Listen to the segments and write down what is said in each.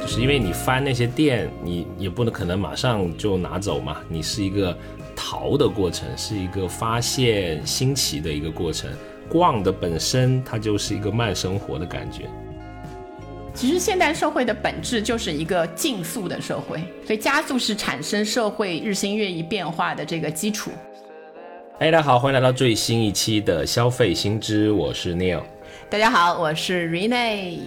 就是因为你翻那些店，你也不能可能马上就拿走嘛，你是一个淘的过程，是一个发现新奇的一个过程。逛的本身它就是一个慢生活的感觉。其实现代社会的本质就是一个竞速的社会，所以加速是产生社会日新月异变化的这个基础。哎，大家好，欢迎来到最新一期的消费新知，我是 Neil。大家好，我是 Rene。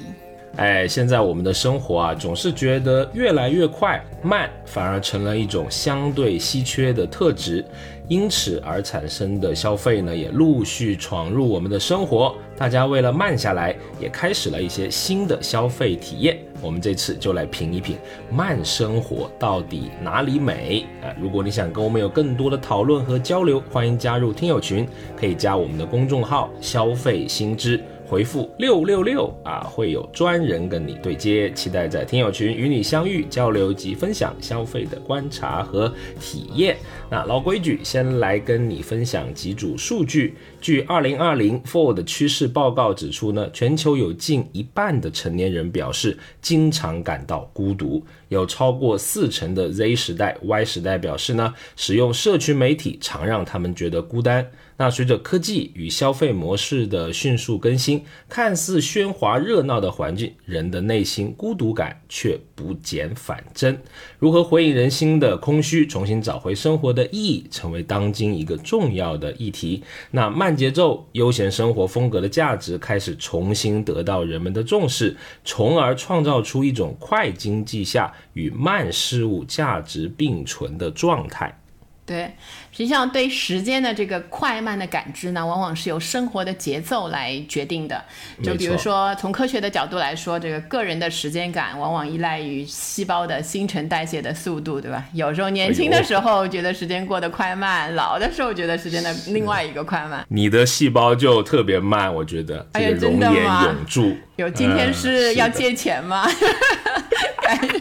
哎，现在我们的生活啊，总是觉得越来越快，慢反而成了一种相对稀缺的特质。因此而产生的消费呢，也陆续闯入我们的生活。大家为了慢下来，也开始了一些新的消费体验。我们这次就来品一品慢生活到底哪里美啊！如果你想跟我们有更多的讨论和交流，欢迎加入听友群，可以加我们的公众号“消费新知”。回复六六六啊，会有专人跟你对接，期待在听友群与你相遇、交流及分享消费的观察和体验。那老规矩，先来跟你分享几组数据。据二零二零 Ford 趋势报告指出呢，全球有近一半的成年人表示经常感到孤独，有超过四成的 Z 时代、Y 时代表示呢，使用社群媒体常让他们觉得孤单。那随着科技与消费模式的迅速更新，看似喧哗热闹的环境，人的内心孤独感却不减反增。如何回应人心的空虚，重新找回生活的意义，成为当今一个重要的议题。那慢节奏、悠闲生活风格的价值开始重新得到人们的重视，从而创造出一种快经济下与慢事物价值并存的状态。对。实际上，对时间的这个快慢的感知呢，往往是由生活的节奏来决定的。就比如说，从科学的角度来说，这个个人的时间感往往依赖于细胞的新陈代谢的速度，对吧？有时候年轻的时候觉得时间过得快慢，老的时候觉得时间的另外一个快慢。你的细胞就特别慢，我觉得。哎呀，真的吗？永驻。有今天是要借钱吗？感觉。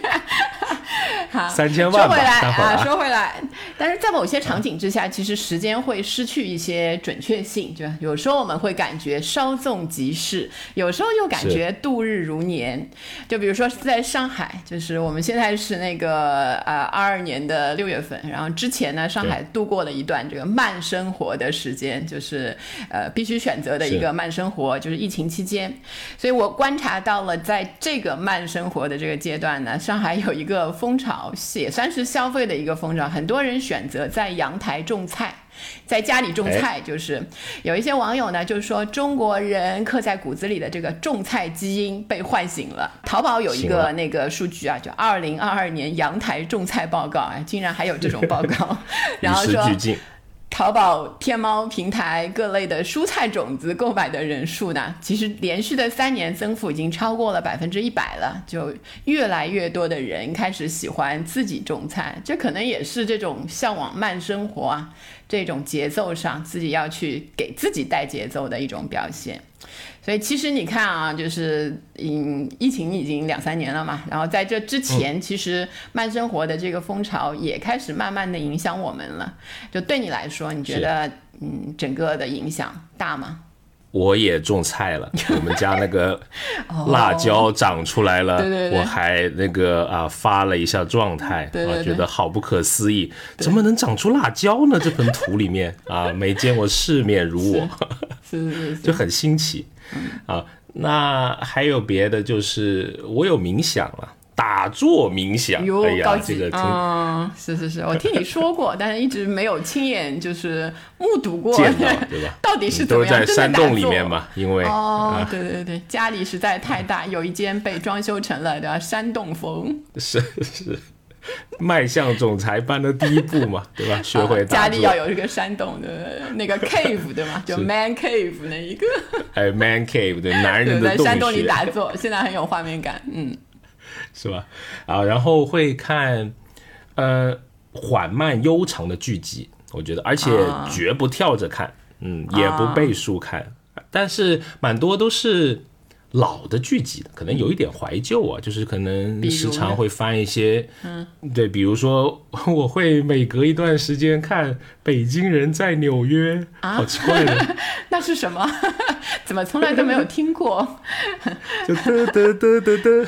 好，三千万。说回来啊，说回来，但是在某些场景之下，其实时间会失去一些准确性，就有时候我们会感觉稍纵即逝，有时候又感觉度日如年。就比如说在上海，就是我们现在是那个呃二二年的六月份，然后之前呢，上海度过了一段这个慢生活的时间，就是呃必须选择的一个慢生活，就是疫情期间。所以我观察到了，在这个慢生活的这个阶段呢，上海有一个风潮，也算是消费的一个风潮，很多人选择在阳台种菜，在家里种菜，就是有一些网友呢，就是说中国人刻在骨子里的这个种菜基因被唤醒了。淘宝有一个那个数据啊，就二零二二年阳台种菜报告啊，竟然还有这种报告，然后说。淘宝、天猫平台各类的蔬菜种子购买的人数呢，其实连续的三年增幅已经超过了百分之一百了。就越来越多的人开始喜欢自己种菜，这可能也是这种向往慢生活啊，这种节奏上自己要去给自己带节奏的一种表现。所以其实你看啊，就是嗯，疫情已经两三年了嘛，然后在这之前，其实慢生活的这个风潮也开始慢慢的影响我们了。就对你来说，你觉得嗯，整个的影响大吗？我也种菜了，我们家那个辣椒长出来了，我还那个啊发了一下状态，啊觉得好不可思议，怎么能长出辣椒呢？这盆土里面啊，没见过世面如我，是是是，就很新奇。啊，那还有别的，就是我有冥想了，打坐冥想。哎呀这个嗯，是是是，我听你说过，但是一直没有亲眼就是目睹过，见到 对吧？到底是都是在山洞里面嘛？因为哦，对对对，家里实在太大，有一间被装修成了的山洞风。是 是。迈向总裁般的第一步嘛，对吧？学会家里要有一个山洞的那个 cave，对吗？就 man cave 那一个。还有，man cave 对，男人的在山洞里打坐，现在很有画面感，嗯，是吧？啊，然后会看呃缓慢悠长的剧集，我觉得，而且绝不跳着看，嗯，也不背书看，但是蛮多都是。老的剧集的，可能有一点怀旧啊，就是可能时常会翻一些，嗯，对，比如说我会每隔一段时间看《北京人在纽约》，啊好奇怪的，那是什么？怎么从来都没有听过？就嘚嘚嘚嘚嘚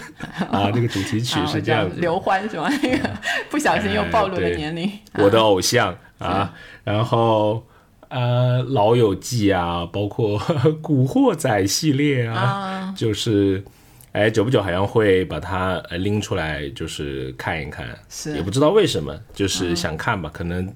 啊，那个主题曲是这样子。刘欢是吗？那个不小心又暴露了年龄。我的偶像啊，然后呃，《老友记》啊，包括 《古惑仔》系列啊，啊。就是哎，久不久好像会把它呃拎出来，就是看一看，是。也不知道为什么，就是想看吧，可能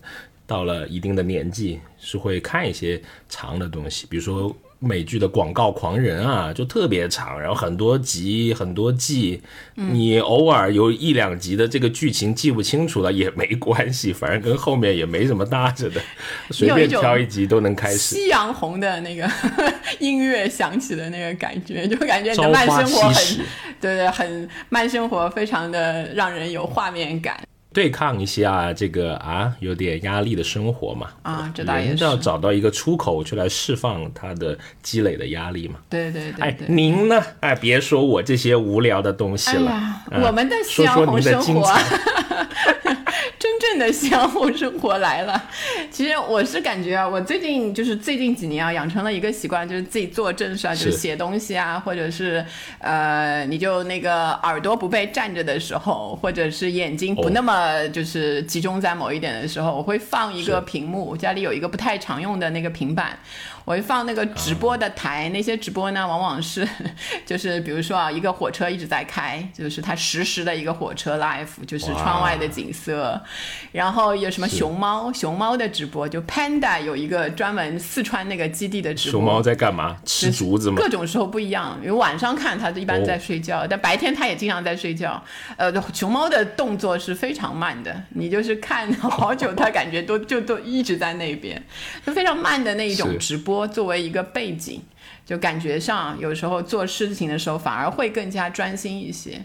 到了一定的年纪是会看一些长的东西，比如说。美剧的广告狂人啊，就特别长，然后很多集、很多季，你偶尔有一两集的这个剧情记不清楚了也没关系，反正跟后面也没什么搭着的，随便挑一集都能开始。夕阳红的那个 音乐响起的那个感觉，就感觉你的慢生活很，对对，很慢生活，非常的让人有画面感对抗一下这个啊有点压力的生活嘛，啊，这倒也是人要，找到一个出口去来释放他的积累的压力嘛。对对对哎，您呢？哎，别说我这些无聊的东西了，我们的说说红生您的精活。真正的夕阳红生活来了。其实我是感觉啊，我最近就是最近几年啊，养成了一个习惯，就是自己做正事啊，就是是写东西啊，或者是呃，你就那个耳朵不被占着的时候，或者是眼睛不哦那么就是集中在某一点的时候，我会放一个屏幕，家里有一个不太常用的那个平板。我会放那个直播的台，那些直播呢，往往是 就是比如说啊，一个火车一直在开，就是它实时的一个火车 live，就是窗外的景色。然后有什么熊猫，熊猫的直播，就 Panda 有一个专门四川那个基地的直播。熊猫在干嘛？吃竹子吗？各种时候不一样，因为晚上看它一般在睡觉，但白天它也经常在睡觉。呃，熊猫的动作是非常慢的，你就是看好久，它感觉都 就都一直在那边，就非常慢的那一种直播作为一个背景，就感觉上有时候做事情的时候反而会更加专心一些。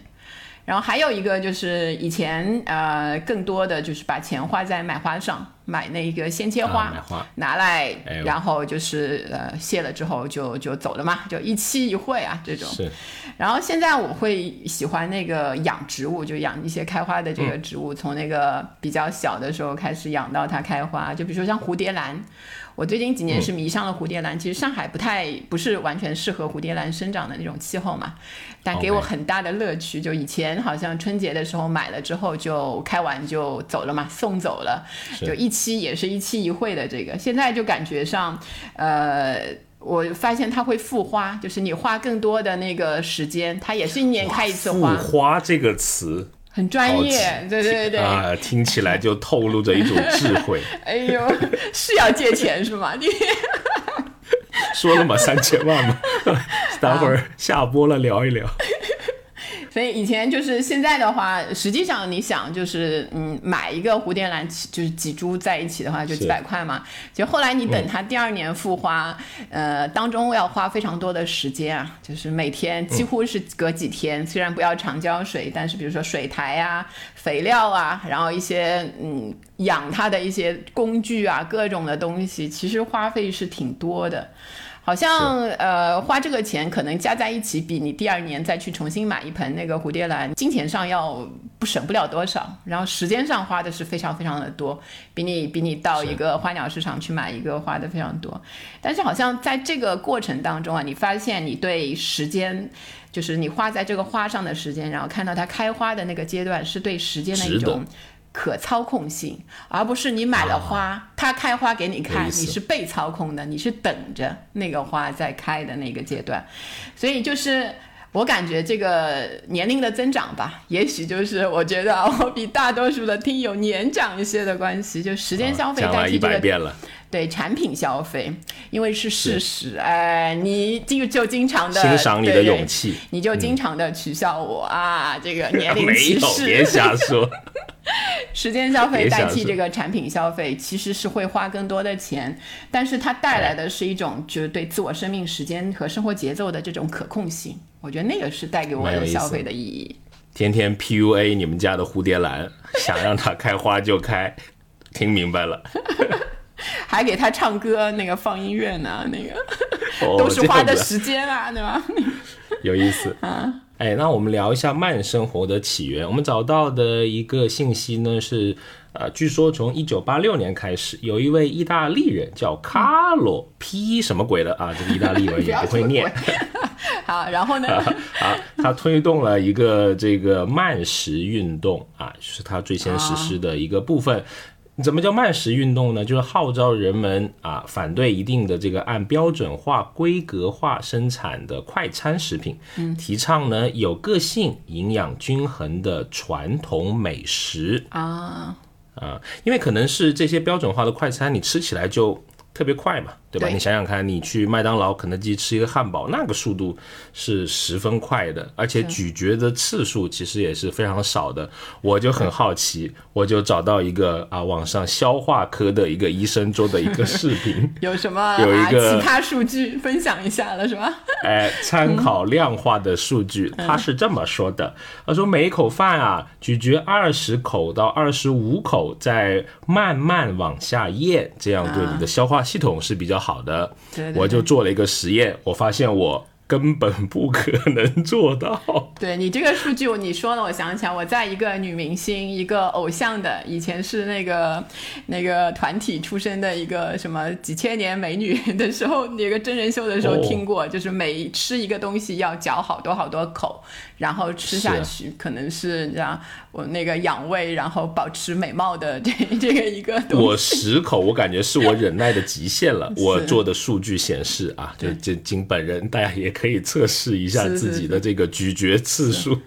然后还有一个就是以前呃更多的就是把钱花在买花上，买那个鲜切花，啊买花拿来哎，然后就是呃谢了之后就就走了嘛，就一期一会啊这种。是然后现在我会喜欢那个养植物，就养一些开花的这个植物，从那个比较小的时候开始养到它开花，就比如说像蝴蝶兰。我最近几年是迷上了蝴蝶兰，其实上海不太不是完全适合蝴蝶兰生长的那种气候嘛，但给我很大的乐趣。就以前好像春节的时候买了之后就开完就走了嘛，送走了，就一期也是一期一会的这个，现在就感觉上，呃。我发现它会复花，就是你花更多的那个时间，它也是一年开一次花复花，花这个词很专业，记对对对。啊，听起来就透露着一种智慧。哎呦，是要借钱是吗？你说了嘛，三千万嘛，待会儿下播了聊一聊。所以以前就是现在的话，实际上你想就是嗯，买一个蝴蝶兰，就是几株在一起的话，就几百块嘛。就后来你等它第二年复花，呃，当中要花非常多的时间啊，就是每天几乎是隔几天，虽然不要常浇水，但是比如说水苔啊、肥料啊，然后一些嗯养它的一些工具啊，各种的东西，其实花费是挺多的。好像呃花这个钱可能加在一起，比你第二年再去重新买一盆那个蝴蝶兰，金钱上要不省不了多少，然后时间上花的是非常非常的多，比你比你到一个花鸟市场去买一个花的非常多。但是好像在这个过程当中啊，你发现你对时间。就是你花在这个花上的时间，然后看到它开花的那个阶段，是对时间的一种可操控性，而不是你买了花，它开花给你看，你是被操控的，你是等着那个花在开的那个阶段，所以就是。我感觉这个年龄的增长吧，也许就是我觉得啊我比大多数的听友年长一些的关系，就时间消费讲了一代替这个百遍了，对产品消费，因为是事实，哎，你就就经常的欣赏你的勇气。你就经常的取笑我、啊，这个 年龄没歧视，别。瞎说。时间消费代替这个产品消费，其实是会花更多的钱，但是它带来的是一种就是对自我生命时间和生活节奏的这种可控性。我觉得那个是带给我有消费的意义。天天 PUA 你们家的蝴蝶兰，想让它开花就开，听明白了。还给他唱歌，那个放音乐呢，那个哦，都是花的时间啊，对吧？有意思啊。哎，那我们聊一下慢生活的起源。我们找到的一个信息呢是，呃，据说从一九八六年开始，有一位意大利人叫卡洛 P 什么鬼的啊，这个意大利文也不会念。好，然后呢？啊，他推动了一个这个慢食运动啊，就是他最先实施的一个部分。怎么叫慢食运动呢？就是号召人们啊，反对一定的这个按标准化、规格化生产的快餐食品，提倡呢有个性、营养均衡的传统美食啊啊，因为可能是这些标准化的快餐，你吃起来就特别快嘛。对吧？你想想看，你去麦当劳、肯德基吃一个汉堡，那个速度是十分快的，而且咀嚼的次数其实也是非常少的。我就很好奇，我就找到一个啊，网上消化科的一个医生做的一个视频，有什么有一个其他数据分享一下了是吧？哎，参考量化的数据，他是这么说的：他说每一口饭啊，咀嚼二十口到二十五口，再慢慢往下咽，这样对你的消化系统是比较。好的，我就做了一个实验，我发现我。根本不可能做到。对你这个数据，你说了，我想起来，我在一个女明星、一个偶像的，以前是那个那个团体出身的一个什么几千年美女的时候，那个真人秀的时候 听过，就是每吃一个东西要嚼好多好多口，然后吃下去，可能是这样，我那个养胃，然后保持美貌的 这这个一个。我十口，我感觉是我忍耐的极限了。我做的数据显示啊，就就经本人，大家也。可以测试一下自己的这个咀嚼次数。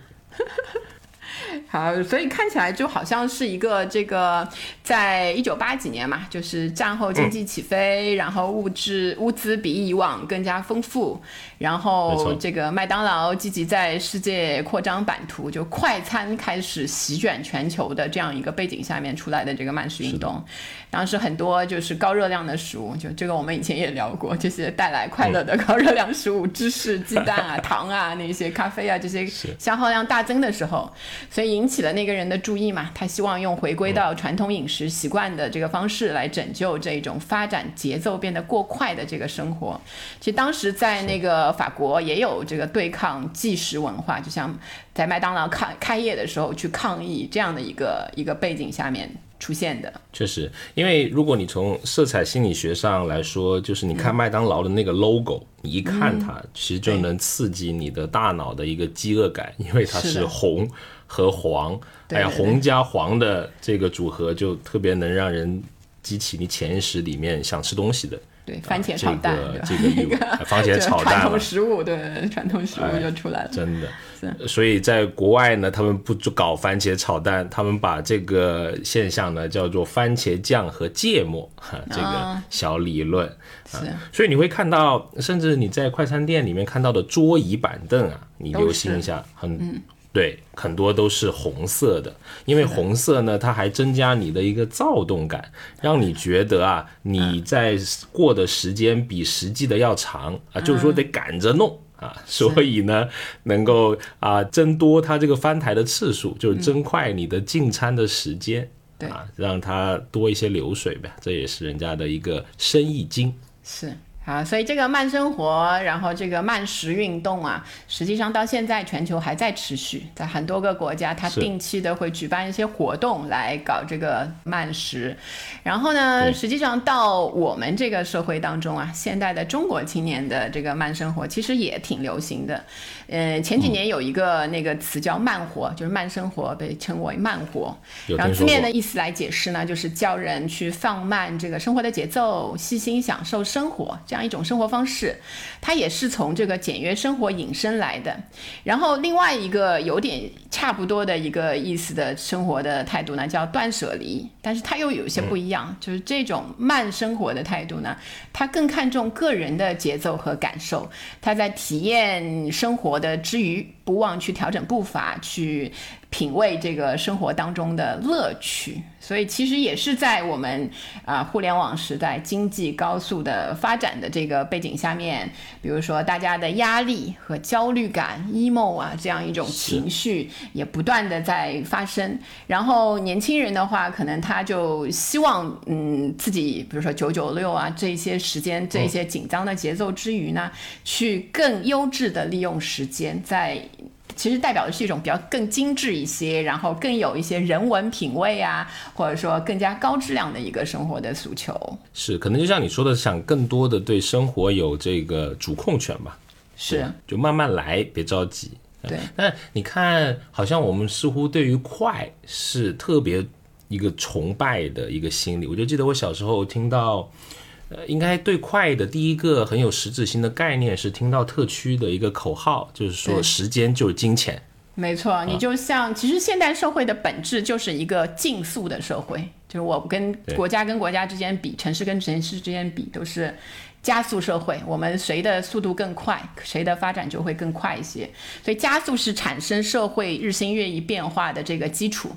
好，所以看起来就好像是一个这个，在一九八几年嘛，就是战后经济起飞，然后物质物资比以往更加丰富，然后这个麦当劳积极在世界扩张版图，就快餐开始席卷全球的这样一个背景下面出来的这个慢食运动。当时很多就是高热量的食物，就这个我们以前也聊过，这些带来快乐的高热量食物，芝士、鸡蛋啊、糖啊那些咖啡啊这些消耗量大增的时候，所以引起了那个人的注意嘛。他希望用回归到传统饮食习惯的这个方式来拯救这种发展节奏变得过快的这个生活。其实当时在那个法国也有这个对抗即食文化，就像在麦当劳开开业的时候去抗议这样的一个一个背景下面。出现的确实，因为如果你从色彩心理学上来说，就是你看麦当劳的那个 logo，你一看它，其实就能刺激你的大脑的一个饥饿感，因为它是红和黄，哎呀，红加黄的这个组合就特别能让人激起你潜意识里面想吃东西的。对，番茄炒蛋，这个这 个番茄炒蛋，传统食物，对，传统食物就出来了。真的，所以在国外呢，他们不搞番茄炒蛋，他们把这个现象呢叫做番茄酱和芥末哈，这个小理论。是，所以你会看到，甚至你在快餐店里面看到的桌椅板凳啊，你留心一下，很。对，很多都是红色的，因为红色呢，它还增加你的一个躁动感，让你觉得啊，你在过的时间比实际的要长啊，就是说得赶着弄啊，所以呢，能够啊增多它这个翻台的次数，就是增快你的进餐的时间，啊，让它多一些流水呗，这也是人家的一个生意经。是。啊，所以这个慢生活，然后这个慢食运动啊，实际上到现在全球还在持续，在很多个国家，它定期的会举办一些活动来搞这个慢食。然后呢，实际上到我们这个社会当中啊，现代的中国青年的这个慢生活其实也挺流行的。呃，前几年有一个那个词叫慢活，就是慢生活被称为慢活。然后字面的意思来解释呢，就是叫人去放慢这个生活的节奏，细心享受生活这样。一种生活方式，它也是从这个简约生活引申来的。然后另外一个有点差不多的一个意思的生活的态度呢，叫断舍离。但是它又有一些不一样，就是这种慢生活的态度呢，它更看重个人的节奏和感受。他在体验生活的之余。不忘去调整步伐，去品味这个生活当中的乐趣。所以其实也是在我们啊互联网时代经济高速的发展的这个背景下面，比如说大家的压力和焦虑感、emo 啊这样一种情绪也不断的在发生。然后年轻人的话，可能他就希望嗯自己，比如说九九六啊这些时间、这些紧张的节奏之余呢，去更优质的利用时间在。其实代表的是一种比较更精致一些，然后更有一些人文品味啊，或者说更加高质量的一个生活的诉求。是，可能就像你说的，想更多的对生活有这个主控权吧。是，就慢慢来，别着急。对。但你看，好像我们似乎对于快是特别一个崇拜的一个心理。我就记得我小时候听到。呃，应该对快的第一个很有实质性的概念是听到特区的一个口号，就是说时间就是金钱。没错，你就像其实现代社会的本质就是一个竞速的社会，就是我跟国家跟国家之间比，城市跟城市之间比，都是。加速社会，我们谁的速度更快，谁的发展就会更快一些。所以加速是产生社会日新月异变化的这个基础。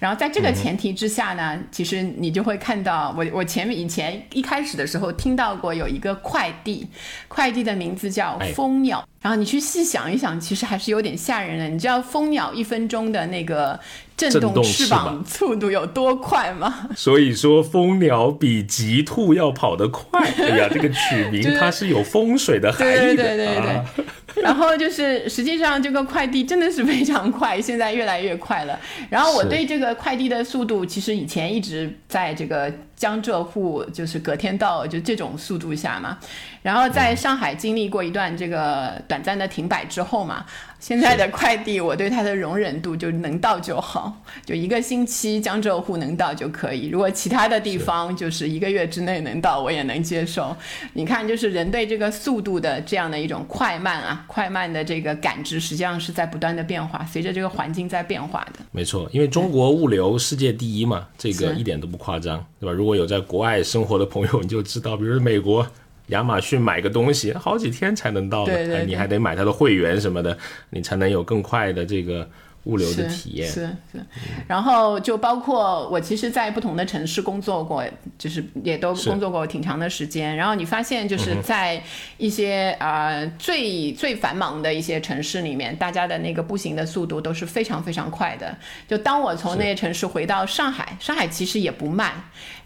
然后在这个前提之下呢，其实你就会看到，我我前面以前一开始的时候听到过有一个快递，快递的名字叫蜂鸟。然后你去细想一想，其实还是有点吓人的。你知道蜂鸟一分钟的那个震动翅膀速度有多快吗？所以说蜂鸟比极兔要跑得快。哎呀，这个取名 它是有风水的含义的。对对对对对。然后就是实际上这个快递真的是非常快，现在越来越快了。然后我对这个快递的速度，其实以前一直在这个。江浙沪就是隔天到，就这种速度下嘛。然后在上海经历过一段这个短暂的停摆之后嘛。现在的快递，我对它的容忍度就能到就好，就一个星期江浙沪能到就可以。如果其他的地方就是一个月之内能到，我也能接受。你看，就是人对这个速度的这样的一种快慢啊，快慢的这个感知，实际上是在不断的变化，随着这个环境在变化的。没错，因为中国物流世界第一嘛，这个一点都不夸张，对吧？如果有在国外生活的朋友，你就知道，比如美国。亚马逊买个东西好几天才能到呢，你还得买它的会员什么的，你才能有更快的这个。物流的体验是是，然后就包括我其实，在不同的城市工作过，就是也都工作过挺长的时间。然后你发现，就是在一些啊最最繁忙的一些城市里面，大家的那个步行的速度都是非常非常快的。就当我从那些城市回到上海，上海其实也不慢，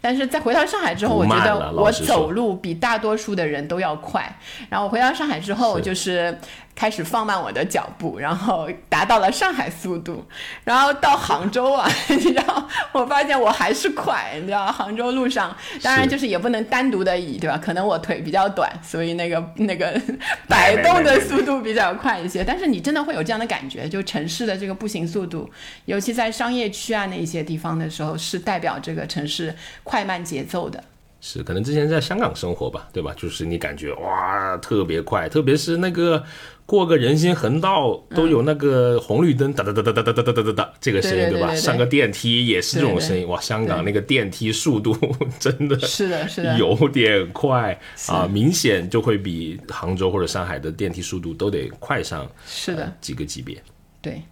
但是在回到上海之后，我觉得我走路比大多数的人都要快。然后我回到上海之后，就是。开始放慢我的脚步，然后达到了上海速度，然后到杭州啊，你知道，我发现我还是快，你知道，杭州路上，当然就是也不能单独的以，对吧？可能我腿比较短，所以那个 那个摆动的速度比较快一些。但是你真的会有这样的感觉，就城市的这个步行速度，尤其在商业区啊那一些地方的时候，是代表这个城市快慢节奏的。是，可能之前在香港生活吧，对吧？就是你感觉哇特别快，特别是那个。过个人行横道都有那个红绿灯哒哒哒哒哒哒哒哒哒哒这个声音对吧？上个电梯也是这种声音哇！香港那个电梯速度 真的是的，是的，有点快啊，明显就会比杭州或者上海的电梯速度都得快上是的几个级别。对，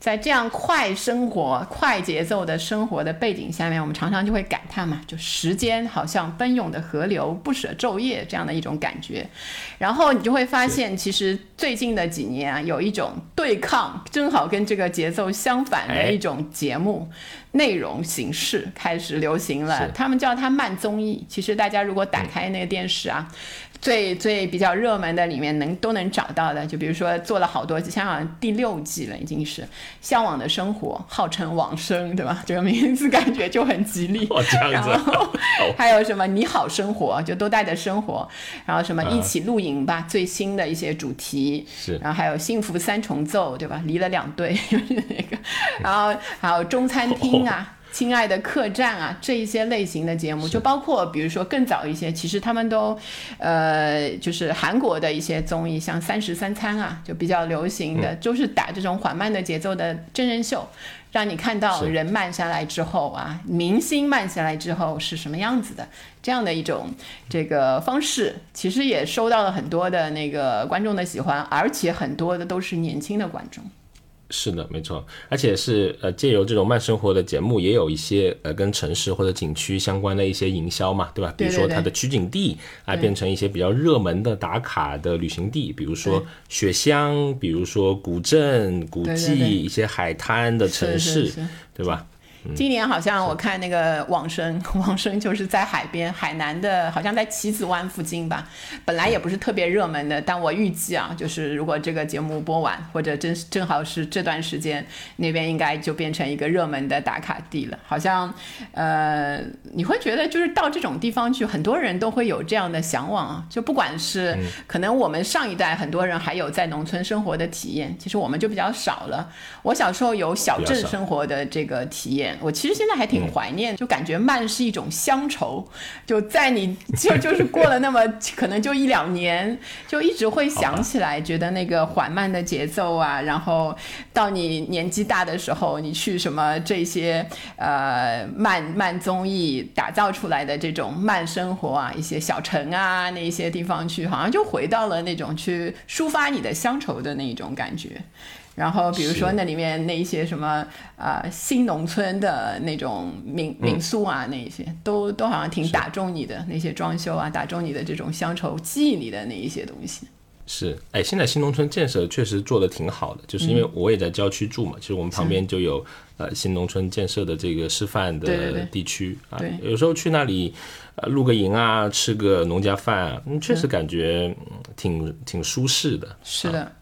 在这样快生活、快节奏的生活的背景下面，我们常常就会感叹嘛，就时间好像奔涌的河流，不舍昼夜这样的一种感觉。然后你就会发现，其实最近的几年啊，有一种对抗，正好跟这个节奏相反的一种节目内容形式开始流行了。他们叫它慢综艺。其实大家如果打开那个电视啊。最最比较热门的里面能都能找到的，就比如说做了好多，像好像第六季了，已经是《向往的生活》，号称往生，对吧？这个名字感觉就很吉利。哦，这样子。然后 还有什么你好生活，就都带着生活，然后什么一起露营吧，最新的一些主题。是。然后还有幸福三重奏，对吧？离了两对，就是那个。然后还有中餐厅啊。亲爱的客栈啊，这一些类型的节目，就包括比如说更早一些，其实他们都，呃，就是韩国的一些综艺，像《三十三餐》啊，就比较流行的，就是打这种缓慢的节奏的真人秀，让你看到人慢下来之后啊，明星慢下来之后是什么样子的，这样的一种这个方式，其实也收到了很多的那个观众的喜欢，而且很多的都是年轻的观众。是的，没错，而且是呃，借由这种慢生活的节目，也有一些呃跟城市或者景区相关的一些营销嘛，对吧？比如说它的取景地啊，变成一些比较热门的打卡的旅行地，比如说雪乡，比如说古镇、古迹，一些海滩的城市，对吧？今年好像我看那个往生，往生就是在海边，海南的，好像在棋子湾附近吧。本来也不是特别热门的，但我预计啊，就是如果这个节目播完，或者正正好是这段时间，那边应该就变成一个热门的打卡地了。好像，呃，你会觉得就是到这种地方去，很多人都会有这样的向往啊。就不管是可能我们上一代很多人还有在农村生活的体验，其实我们就比较少了。我小时候有小镇生活的这个体验。我其实现在还挺怀念，就感觉慢是一种乡愁，就在你就就是过了那么 可能就一两年，就一直会想起来，觉得那个缓慢的节奏啊，然后到你年纪大的时候，你去什么这些呃慢慢综艺打造出来的这种慢生活啊，一些小城啊那一些地方去，好像就回到了那种去抒发你的乡愁的那种感觉。然后，比如说那里面那一些什么啊，新农村的那种民民宿啊，那一些都都好像挺打中你的那些装修啊，打中你的这种乡愁记忆里的那一些东西。是，哎，现在新农村建设确实做的挺好的，就是因为我也在郊区住嘛，其实我们旁边就有呃新农村建设的这个示范的地区啊，有时候去那里呃露个营啊，吃个农家饭啊，嗯，确实感觉挺挺舒适的。是的，对。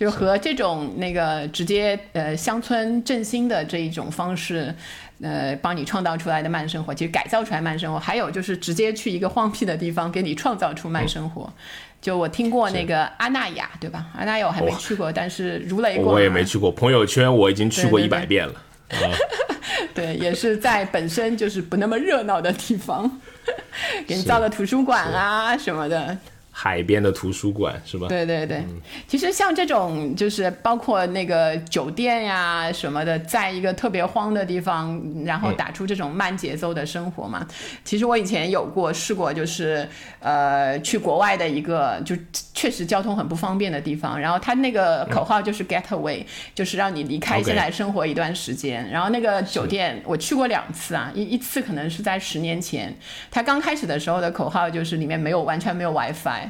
就是和这种那个直接呃乡村振兴的这一种方式，呃，帮你创造出来的慢生活，其实改造出来慢生活，还有就是直接去一个荒僻的地方给你创造出慢生活。就我听过那个阿那亚，对吧？阿那亚我还没去过，但是如雷过。我也没去过，朋友圈我已经去过一百遍了。对，也是在本身就是不那么热闹的地方，给你造个图书馆啊什么的。海边的图书馆是吧？对对对，其实像这种就是包括那个酒店呀什么的，在一个特别荒的地方，然后打出这种慢节奏的生活嘛。其实我以前有过试过，就是呃去国外的一个就确实交通很不方便的地方，然后他那个口号就是 get away，就是让你离开现在生活一段时间。然后那个酒店我去过两次啊，一一次可能是在十年前，他刚开始的时候的口号就是里面没有完全没有 WiFi。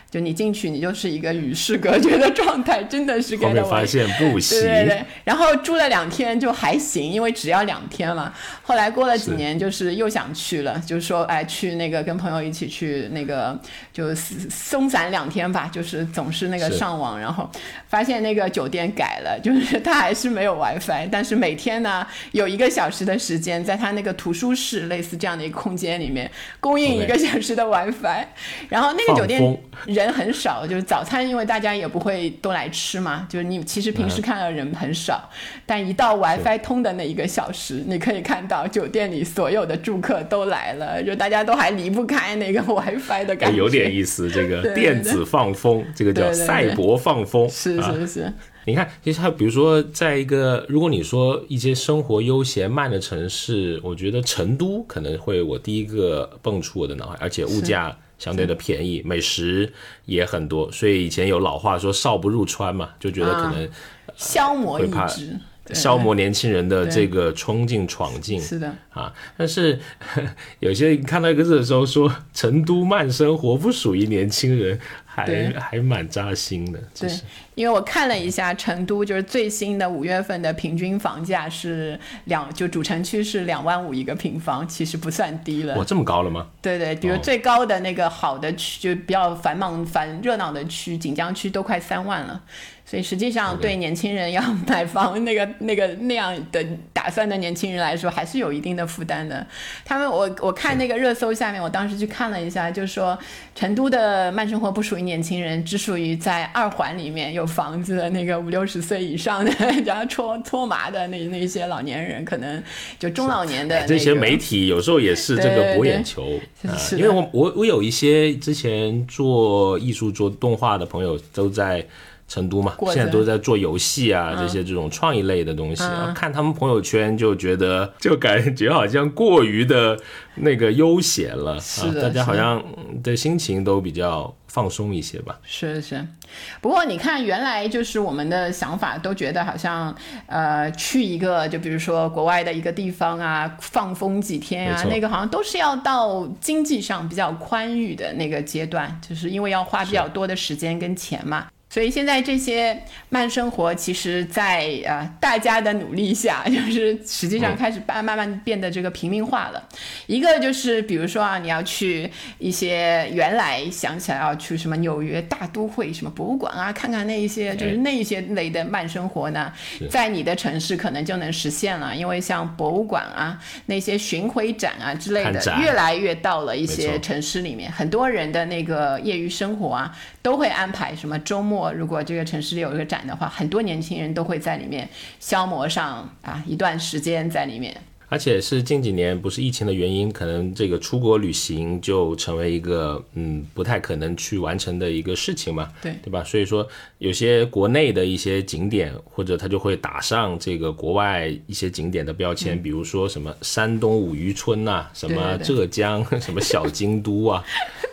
就你进去，你就是一个与世隔绝的状态，真的是。后面发现不行。对对对。然后住了两天就还行，因为只要两天嘛。后来过了几年，就是又想去了，就是说，哎，去那个跟朋友一起去那个，就松散两天吧，就是总是那个上网，然后发现那个酒店改了，就是它还是没有 WiFi，但是每天呢有一个小时的时间，在它那个图书室类似这样的一个空间里面供应一个小时的 WiFi，然后那个酒店。人很少，就是早餐，因为大家也不会都来吃嘛。就是你其实平时看到人很少，但一到 WiFi 通的那一个小时，你可以看到酒店里所有的住客都来了，就大家都还离不开那个 WiFi 的感觉。有点意思，这个 电子放风，这个叫赛博放风。是是是。你看，其实它比如说，在一个如果你说一些生活悠闲慢的城市，我觉得成都可能会我第一个蹦出我的脑海，而且物价。相对的便宜，美食也很多，所以以前有老话说“少不入川”嘛，就觉得可能消磨意志，消磨年轻人的这个冲劲闯劲。是的啊，但是 有些看到一个字的时候说“成都慢生活不属于年轻人”。还还蛮扎心的，对，因为我看了一下成都，就是最新的五月份的平均房价是两，就主城区是两万五一个平方，其实不算低了。哇，这么高了吗？对对，比如最高的那个好的区，就比较繁忙繁热闹的区，锦江区都快三万了。所以实际上，对年轻人要 买房那个那个那样的打算的年轻人来说，还是有一定的负担的。他们，我我看那个热搜下面，我当时去看了一下，就说成都的慢生活不属于年轻人，只属于在二环里面有房子的那个五六十岁以上的，然后搓搓麻的那那些老年人，可能就中老年的。这些媒体有时候也是这个博眼球啊，因为我我我有一些之前做艺术做动画的朋友都在。成都嘛，现在都在做游戏啊，这些这种创意类的东西。看他们朋友圈，就觉得就感觉好像过于的那个悠闲了啊，是的大家好像嗯的心情都比较放松一些吧。是是，不过你看，原来就是我们的想法都觉得好像，呃，去一个就比如说国外的一个地方啊，放风几天啊那个好像都是要到经济上比较宽裕的那个阶段，就是因为要花比较多的时间跟钱嘛。所以现在这些慢生活，其实在呃大家的努力下，就是实际上开始慢慢慢变得这个平民化了。一个就是比如说啊，你要去一些原来想起来要去什么纽约大都会什么博物馆啊，看看那一些就是那一些类的慢生活呢，在你的城市可能就能实现了，因为像博物馆啊那些巡回展啊之类的，越来越到了一些城市里面，很多人的那个业余生活啊，都会安排什么周末，如果这个城市里有一个展的话，很多年轻人都会在里面消磨上啊一段时间在里面。而且是近几年不是疫情的原因，可能这个出国旅行就成为一个嗯不太可能去完成的一个事情嘛，对对吧？所以说有些国内的一些景点，或者它就会打上这个国外一些景点的标签，比如说什么山东五渔村呐、什么对对对浙江 什么小京都啊，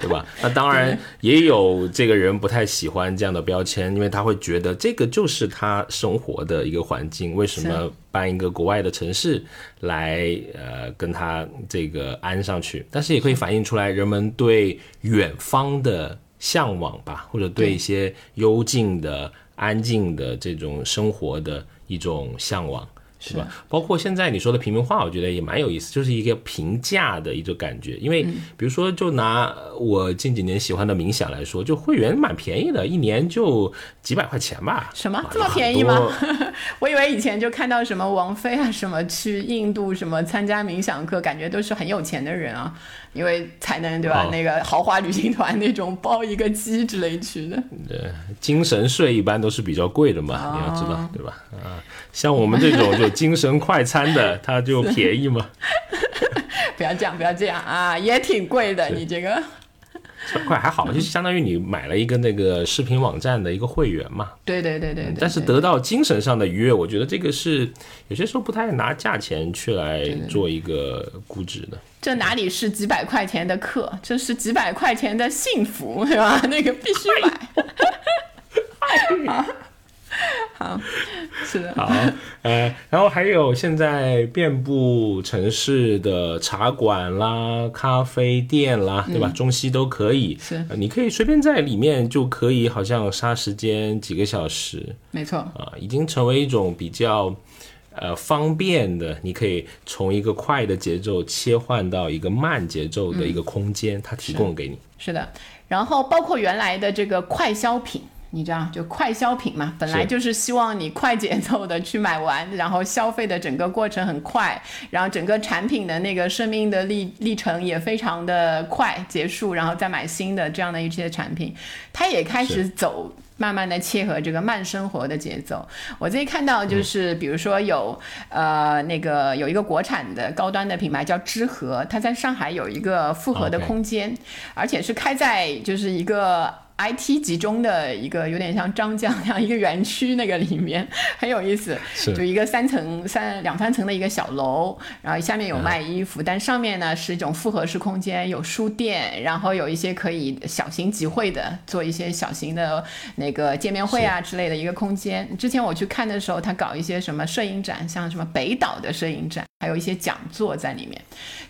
对吧？那当然也有这个人不太喜欢这样的标签，因为他会觉得这个就是他生活的一个环境，为什么搬一个国外的城市来呃跟他这个安上去？但是也可以反映出来人们对远方的向往吧，或者对对一些幽静的、安静的这种生活的一种向往。是吧？包括现在你说的平民化，我觉得也蛮有意思，就是一个平价的一种感觉。因为嗯比如说，就拿我近几年喜欢的冥想来说，就会员蛮便宜的，一年就几百块钱吧。啊什么这么便宜吗？我以为以前就看到什么王菲啊，什么去印度什么参加冥想课，感觉都是很有钱的人啊，因为才能对吧？哦那个豪华旅行团那种包一个机之类去的。对精神税一般都是比较贵的嘛，哦你要知道，对吧？啊，像我们这种就精神快餐的，它就便宜嘛，不要这样，不要这样啊，也挺贵的，你这个。十块还好，就相当于你买了一个那个视频网站的一个会员嘛。对对对对对。但是得到精神上的愉悦，我觉得这个是有些时候不太拿价钱去来做一个估值的。这哪里是几百块钱的课，这是几百块钱的幸福，对吧？那个必须买。好，好，是的，好，呃，然后还有现在遍布城市的茶馆啦、咖啡店啦，对吧？中西都可以。是呃你可以随便在里面就可以，好像杀时间几个小时没错，啊，已经成为一种比较。呃，方便的，你可以从一个快的节奏切换到一个慢节奏的一个空间，它提供给你。是的。然后包括原来的这个快消品。你知道，就快消品嘛，本来就是希望你快节奏的去买完，然后消费的整个过程很快，然后整个产品的那个生命的历历程也非常的快结束，然后再买新的这样的一些产品，它也开始走。慢慢的切合这个慢生活的节奏，我最近看到就是，比如说有、呃那个有一个国产的高端的品牌叫知和，它在上海有一个复合的空间而且是开在就是一个 IT 集中的一个有点像张江那样一个园区那个里面，很有意思。就一个三层三两三层的一个小楼，然后下面有卖衣服，但上面呢是一种复合式空间，有书店，然后有一些可以小型集会的，做一些小型的那个见面会啊之类的一个空间。之前我去看的时候，他搞一些什么摄影展，像什么北岛的摄影展，还有一些讲座在里面。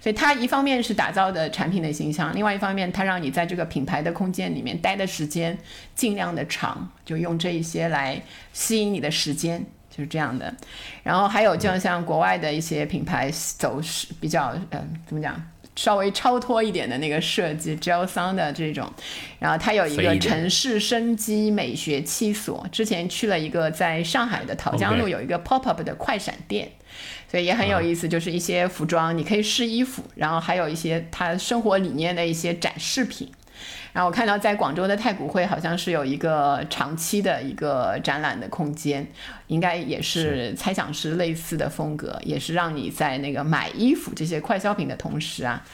所以它一方面是打造的产品的形象，另外一方面它让你在这个品牌的空间里面待的时间尽量的长，就用这一些来吸引你的时间。就是这样的，然后还有就像国外的一些品牌走是比较呃怎么讲，稍微超脱一点的那个设计 g e l s o n 的这种，然后它有一个城市生机美学七所，之前去了一个在上海的桃江路有一个 pop up 的快闪店。所以也很有意思，就是一些服装，你可以试衣服，然后还有一些他生活理念的一些展示品。然后我看到在广州的太古汇好像是有一个长期的一个展览的空间，应该也是猜想是类似的风格，也是让你在那个买衣服这些快消品的同时啊，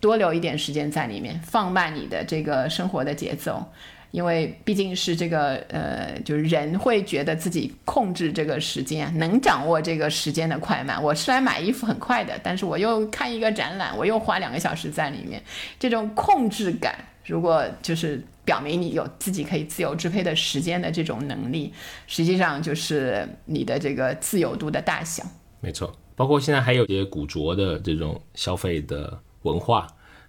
多留一点时间在里面，放慢你的这个生活的节奏。因为毕竟是这个呃，就是人会觉得自己控制这个时间，能掌握这个时间的快慢。我是来买衣服很快的，但是我又看一个展览，我又花两个小时在里面，这种控制感，如果就是表明你有自己可以自由支配的时间的这种能力，实际上就是你的这个自由度的大小。没错，包括现在还有一些古着的这种消费的文化。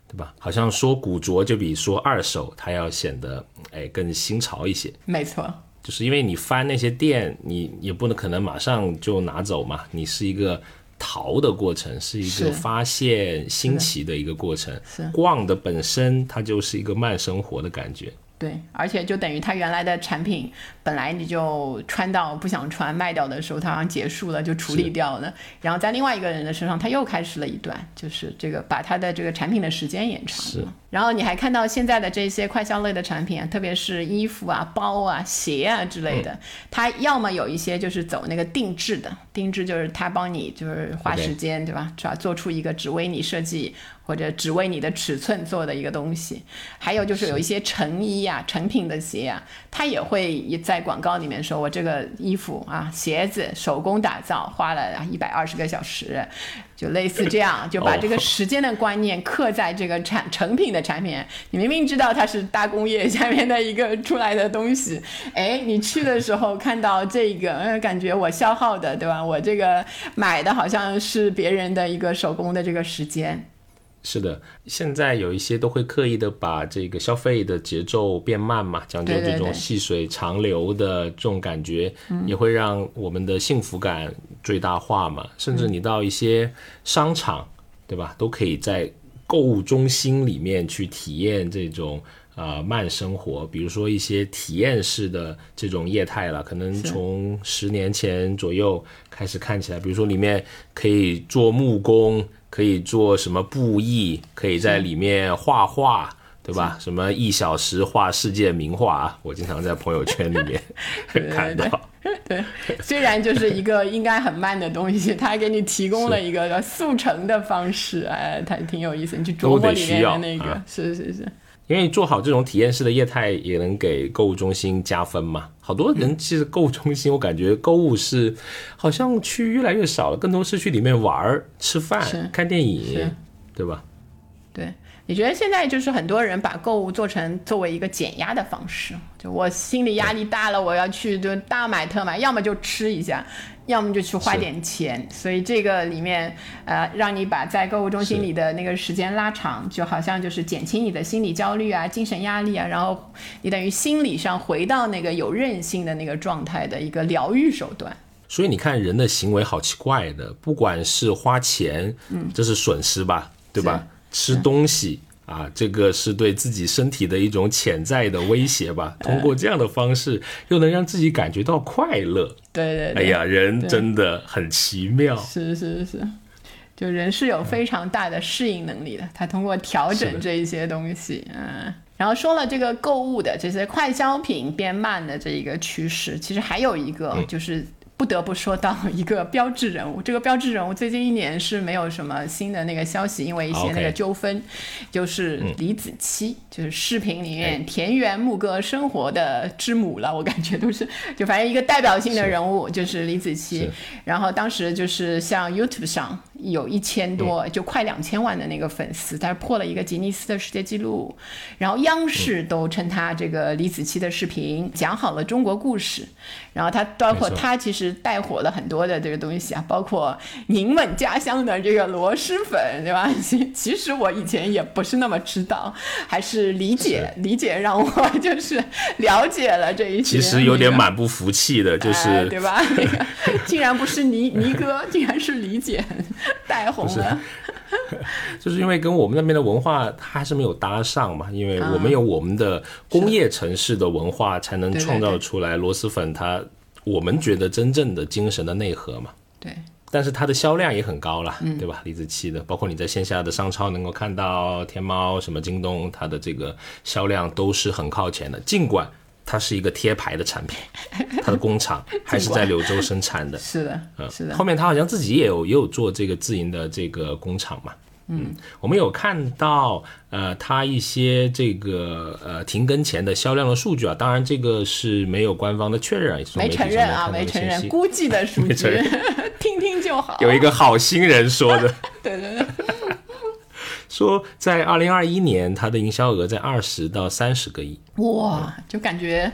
对吧？好像说古着就比说二手，它要显得哎更新潮一些。没错，就是因为你翻那些店，你也不能可能马上就拿走嘛，你是一个淘的过程，是一个发现新奇的一个过程。是逛的本身，它就是一个慢生活的感觉。对，而且就等于它原来的产品。本来你就穿到不想穿卖掉的时候，它好像结束了就处理掉了，然后在另外一个人的身上，他又开始了一段，就是这个把他的这个产品的时间延长了。然后你还看到现在的这些快消类的产品啊，特别是衣服啊、包啊、鞋啊之类的，它要么有一些就是走那个定制的，定制就是他帮你就是花时间对吧，是吧？做出一个只为你设计或者只为你的尺寸做的一个东西，还有就是有一些成衣啊、成品的鞋啊，它也会也在。广告里面说，我这个衣服啊、鞋子手工打造，花了一百二十个小时，就类似这样，就把这个时间的观念刻在这个产成品的产品。你明明知道它是大工业下面的一个出来的东西，哎，你去的时候看到这个，嗯感觉我消耗的，对吧？我这个买的好像是别人的一个手工的这个时间。是的，现在有一些都会刻意的把这个消费的节奏变慢嘛，讲究这种细水长流的这种感觉，也会让我们的幸福感最大化嘛。甚至你到一些商场，对吧，都可以在购物中心里面去体验这种呃慢生活。比如说一些体验式的这种业态了，可能从十年前左右开始看起来，比如说里面可以做木工。可以做什么布艺？可以在里面画画，对吧？什么一小时画世界名画？我经常在朋友圈里面 看到。对，虽然就是一个应该很慢的东西，他还给你提供了一个速成的方式，哎，他挺有意思。你去琢磨里面的那个，是是是。因为做好这种体验式的业态，也能给购物中心加分嘛。好多人其实购物中心，我感觉购物是好像去越来越少了，更多是去里面玩儿、吃饭、看电影，对吧？对，你觉得现在就是很多人把购物做成作为一个减压的方式，就我心里压力大了，我要去就大买特买，要么就吃一下。要么就去花点钱，所以这个里面，呃，让你把在购物中心里的那个时间拉长，就好像就是减轻你的心理焦虑啊、精神压力啊，然后你等于心理上回到那个有韧性的那个状态的一个疗愈手段。所以你看，人的行为好奇怪的，不管是花钱，嗯，这是损失吧，对吧？吃东西。啊，这个是对自己身体的一种潜在的威胁吧？通过这样的方式，又能让自己感觉到快乐。对对。哎呀，人真的很奇妙。是是是，就人是有非常大的适应能力的。他通过调整这一些东西，嗯，然后说了这个购物的这些快消品变慢的这一个趋势，其实还有一个就是。不得不说到一个标志人物，这个标志人物最近一年是没有什么新的那个消息，因为一些那个纠纷，就是李子柒，就是视频里面田园牧歌生活的之母了，我感觉都是，就反正一个代表性的人物就是李子柒，然后当时就是像 YouTube 上。有一千多，就快两千万的那个粉丝，他破了一个吉尼斯的世界纪录。然后央视都称他这个李子柒的视频讲好了中国故事。然后他包括他其实带火了很多的这个东西啊，包括您们家乡的这个螺蛳粉，对吧？其其实我以前也不是那么知道，还是理解理解让我就是了解了这一些。其实有点蛮不服气的，就是对吧？那 个竟然不是尼尼哥，竟然是理解。带红了，就是因为跟我们那边的文化它还是没有搭上嘛，因为我们有我们的工业城市的文化，才能创造出来螺蛳粉，它我们觉得真正的精神的内核嘛。对，但是它的销量也很高了，对吧？李子柒的，包括你在线下的商超能够看到，天猫、什么京东，它的这个销量都是很靠前的，尽管。它是一个贴牌的产品，它的工厂 还是在柳州生产的。是的，嗯，是的。后面他好像自己也有也有做这个自营的这个工厂嘛。嗯，我们有看到呃，它一些这个呃停更前的销量的数据啊，当然这个是没有官方的确认，没承认啊，没承认，估计的数据，听听就好。有一个好心人说的，说在二零二一年，它的营销额在二十到三十个亿，哇，就感觉。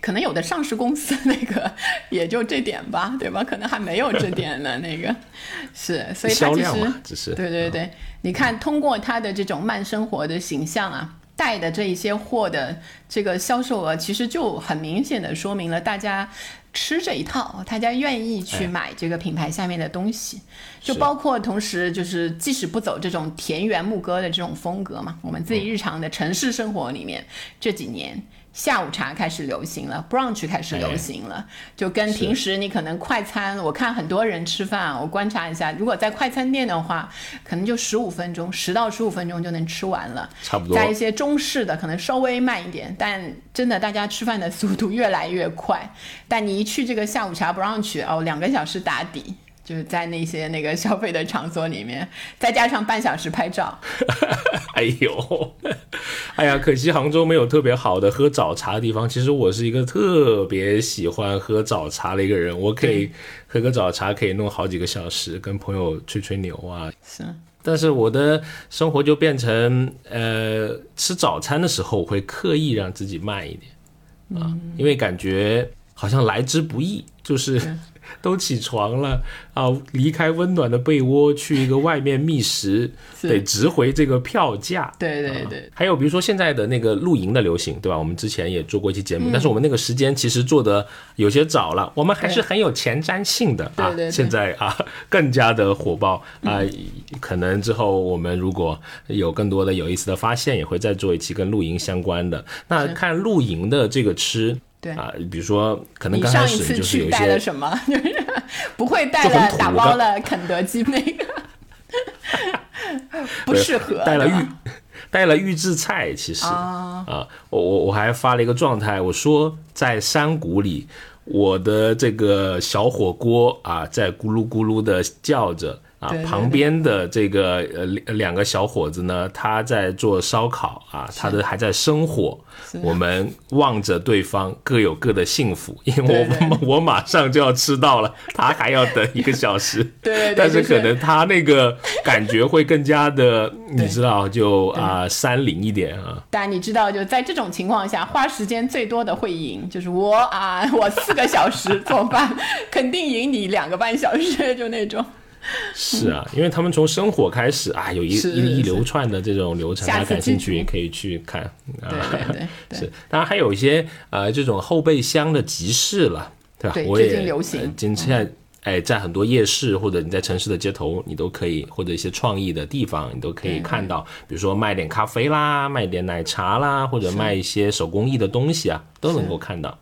可能有的上市公司那个也就这点吧，对吧？可能还没有这点呢。那个 是，所以它其实只是对对对。你看，通过它的这种慢生活的形象啊，带的这一些货的这个销售额，其实就很明显的说明了大家吃这一套，大家愿意去买这个品牌下面的东西。就包括同时，就是即使不走这种田园牧歌的这种风格嘛，我们自己日常的城市生活里面这几年。下午茶开始流行了，brunch 开始流行了，就跟平时你可能快餐，我看很多人吃饭，我观察一下，如果在快餐店的话，可能就十五分钟，十到十五分钟就能吃完了。差不多。在一些中式的可能稍微慢一点，但真的大家吃饭的速度越来越快。但你一去这个下午茶 brunch 哦，两个小时打底。就是在那些那个消费的场所里面，再加上半小时拍照。哎呦，哎呀，可惜杭州没有特别好的喝早茶的地方。其实我是一个特别喜欢喝早茶的一个人，我可以喝个早茶可以弄好几个小时，跟朋友吹吹牛啊。是。但是我的生活就变成，呃，吃早餐的时候会刻意让自己慢一点啊，因为感觉好像来之不易，就是。都起床了啊！离开温暖的被窝，去一个外面觅食，得值回这个票价。对对对。还有比如说现在的那个露营的流行，对吧？我们之前也做过一期节目，但是我们那个时间其实做的有些早了，我们还是很有前瞻性的啊。现在啊，更加的火爆啊！可能之后我们如果有更多的有意思的发现，也会再做一期跟露营相关的。那看露营的这个吃。对。啊，比如说，可能刚开始就是有一些什么，就是不会带了打包了肯德基那个，不适合带了预带了预制菜，其实啊，我我我还发了一个状态，我说在山谷里，我的这个小火锅啊，在咕噜咕噜的叫着。啊，旁边的这个呃两个小伙子呢，他在做烧烤啊，他的还在生火。我们望着对方各有各的幸福，因为我 我马上就要吃到了，他还要等一个小时。对，但是可能他那个感觉会更加的，你知道，就啊山林一点啊。但你知道，就在这种情况下，花时间最多的会赢，就是我啊，我四个小时做饭，肯定赢你两个半小时，就那种。是啊，因为他们从生火开始啊，有一一一流串的这种流程，大家感兴趣也可以去看。对对对，是。当然还有一些呃这种后备箱的集市了，对吧？对，最近流行。今现在哎，在很多夜市或者你在城市的街头，你都可以或者一些创意的地方，你都可以看到，比如说卖点咖啡啦，卖点奶茶啦，或者卖一些手工艺的东西啊，都能够看到。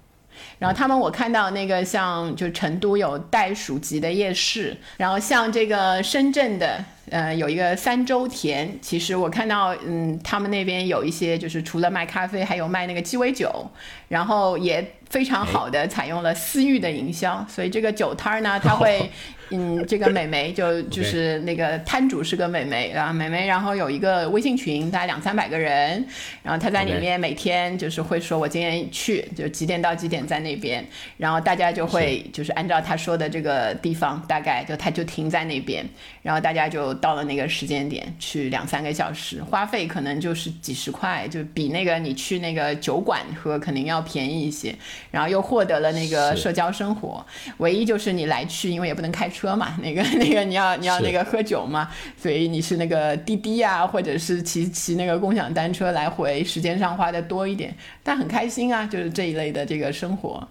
然后他们，我看到那个像就成都有袋鼠级的夜市，然后像这个深圳的，呃，有一个三洲田，其实我看到，嗯，他们那边有一些就是除了卖咖啡，还有卖那个鸡尾酒，然后也非常好的采用了私域的营销，所以这个酒摊儿呢，它会。嗯，这个美眉就就是那个摊主是个美眉啊，美眉，然后有一个微信群，大概两三百个人，然后她在里面每天就是会说，我今天去就几点到几点在那边，然后大家就会就是按照她说的这个地方，大概就她就停在那边，然后大家就到了那个时间点去两三个小时，花费可能就是几十块，就比那个你去那个酒馆喝肯定要便宜一些，然后又获得了那个社交生活，唯一就是你来去，因为也不能开车。车嘛，那个 那个你要你要那个喝酒嘛，所以你是那个滴滴啊，或者是骑骑那个共享单车来回，时间上花的多一点，但很开心啊，就是这一类的这个生活。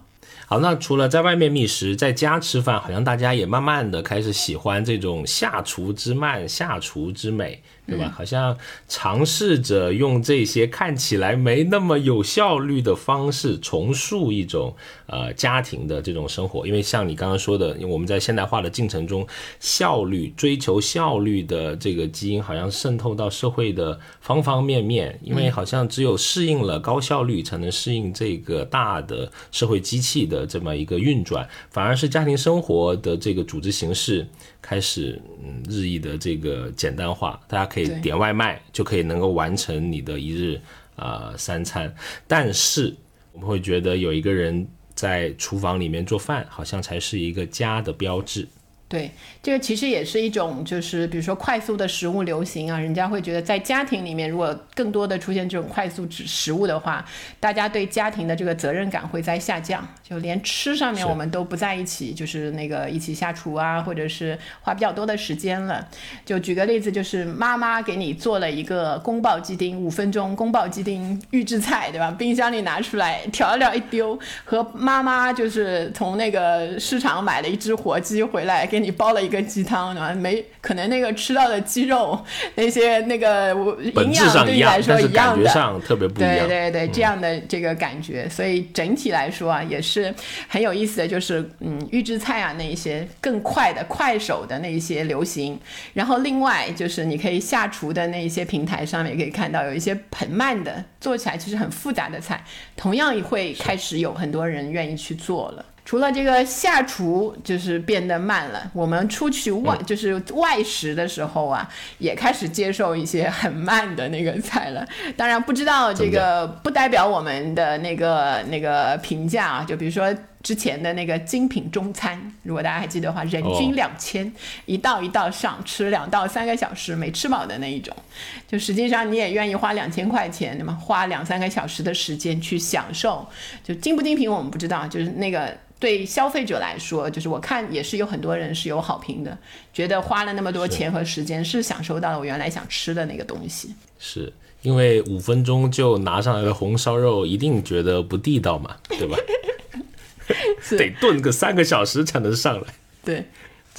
好，那除了在外面觅食，在家吃饭，好像大家也慢慢的开始喜欢这种下厨之慢、下厨之美。对吧？好像尝试着用这些看起来没那么有效率的方式重塑一种呃家庭的这种生活。因为像你刚刚说的，因为我们在现代化的进程中，效率追求效率的这个基因好像渗透到社会的方方面面。因为好像只有适应了高效率，才能适应这个大的社会机器的这么一个运转，反而是家庭生活的这个组织形式。开始嗯日益的这个简单化，大家可以点外卖就可以能够完成你的一日啊三餐，但是我们会觉得有一个人在厨房里面做饭，好像才是一个家的标志。对，这个其实也是一种，就是比如说快速的食物流行啊，人家会觉得在家庭里面，如果更多的出现这种快速食食物的话，大家对家庭的这个责任感会在下降，就连吃上面我们都不在一起，就是那个一起下厨啊，或者是花比较多的时间了。就举个例子，就是妈妈给你做了一个宫保鸡丁，五分钟宫保鸡丁预制菜，对吧？冰箱里拿出来调料一丢，和妈妈就是从那个市场买了一只活鸡回来给。你煲了一个鸡汤，对吧？没可能那个吃到的鸡肉那些那个营养对你来说一样的，特别不一样。对对对，这样的这个感觉，所以整体来说啊，也是很有意思的就是嗯，预制菜啊那一些更快的快手的那一些流行，然后另外就是你可以下厨的那一些平台上面也可以看到有一些很慢的做起来其实很复杂的菜，同样也会开始有很多人愿意去做了。除了这个下厨就是变得慢了，我们出去外就是外食的时候啊，也开始接受一些很慢的那个菜了。当然不知道这个不代表我们的那个那个评价啊。就比如说之前的那个精品中餐，如果大家还记得的话，人均两千，一道一道上，吃两到三个小时没吃饱的那一种。就实际上你也愿意花两千块钱，那么花两三个小时的时间去享受，就精不精品我们不知道，就是那个。对消费者来说，就是我看也是有很多人是有好评的，觉得花了那么多钱和时间是享受到了我原来想吃的那个东西。是因为五分钟就拿上来的红烧肉，一定觉得不地道嘛，对吧？得炖个三个小时才能上来。对。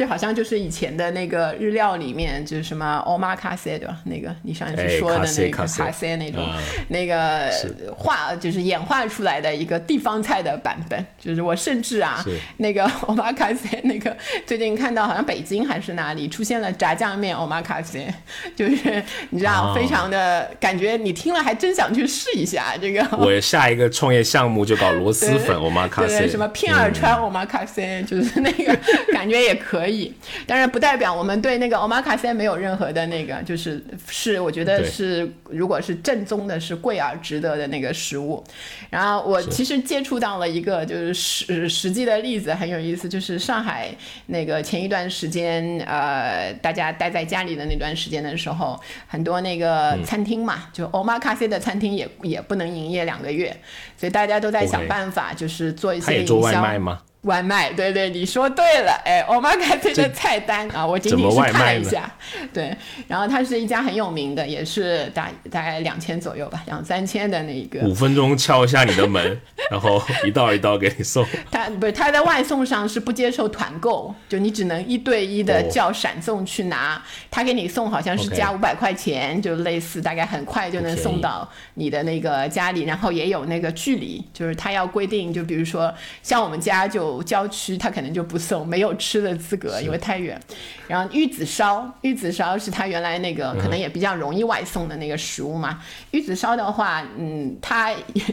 这好像就是以前的那个日料里面，就是什么 omakase 对吧？那个你上次说的那个卡塞那种，那个画就是演化出来的一个地方菜的版本。就是我甚至啊，那个 omakase 那个最近看到好像北京还是哪里出现了炸酱面 omakase，就是你知道非常的感觉，你听了还真想去试一下这个。我下一个创业项目就搞螺蛳粉 omakase，什么片儿川 omakase，就是那个感觉也可以。以，当然不代表我们对那个 omakase 没有任何的那个，就是是我觉得是，如果是正宗的，是贵而值得的那个食物。然后我其实接触到了一个就是实实际的例子，很有意思，就是上海那个前一段时间，呃，大家待在家里的那段时间的时候，很多那个餐厅嘛，就 omakase 的餐厅也也不能营业两个月，所以大家都在想办法，就是做一些营销。外卖，对对，你说对了，哎，omakase 的菜单啊，我仅仅是看了一下，对，然后它是一家很有名的，也是大大概两千左右吧，两三千的那个。五分钟敲一下你的门，然后一道一道给你送。他不是他在外送上是不接受团购，就你只能一对一的叫闪送去拿，他给你送好像是加五百块钱，就类似大概很快就能送到你的那个家里，然后也有那个距离，就是他要规定，就比如说像我们家就。郊区他可能就不送，没有吃的资格，因为太远。然后玉子烧，玉子烧是他原来那个可能也比较容易外送的那个食物嘛。玉子烧的话，嗯，他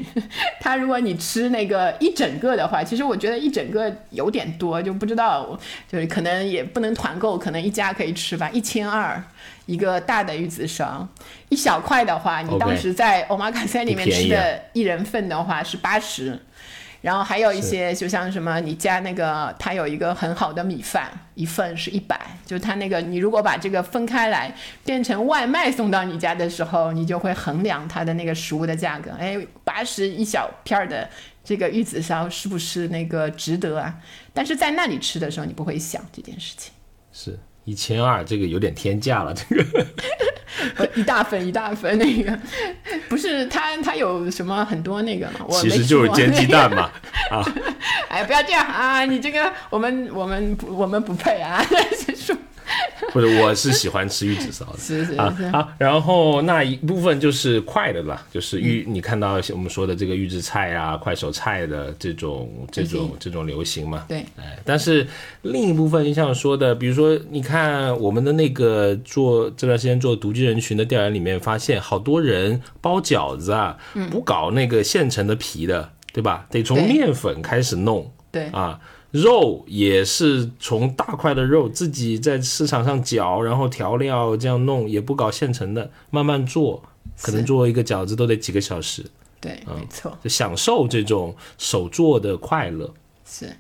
他如果你吃那个一整个的话，其实我觉得一整个有点多，就不知道，就是可能也不能团购，可能一家可以吃吧，一千二一个大的玉子烧，一小块的话，你当时在 omakase 里面吃的一人份的话是八十。然后还有一些，就像什么，你加那个，它有一个很好的米饭，一份是一百，就它那个，你如果把这个分开来，变成外卖送到你家的时候，你就会衡量它的那个食物的价格。哎，八十一小片儿的这个玉子烧是不是那个值得啊？但是在那里吃的时候，你不会想这件事情。是。一千二，这个有点天价了。这个 一大份一大份，那个不是他他有什么很多那个吗？其实就是煎鸡蛋嘛。啊，哎，不要这样啊！你这个我们我们我们不配啊！说 或者我是喜欢吃玉子烧的。是是啊是，好，然后那一部分就是快的了，就是玉，你看到我们说的这个预制菜啊、快手菜的这种这种这种流行嘛。对，哎，但是另一部分，你像说的，比如说，你看我们的那个做这段时间做独居人群的调研里面，发现好多人包饺子啊，不搞那个现成的皮的，对吧？得从面粉开始弄对啊。肉也是从大块的肉自己在市场上绞，然后调料这样弄，也不搞现成的，慢慢做，可能做一个饺子都得几个小时，对，没错。就享受这种手做的快乐。是，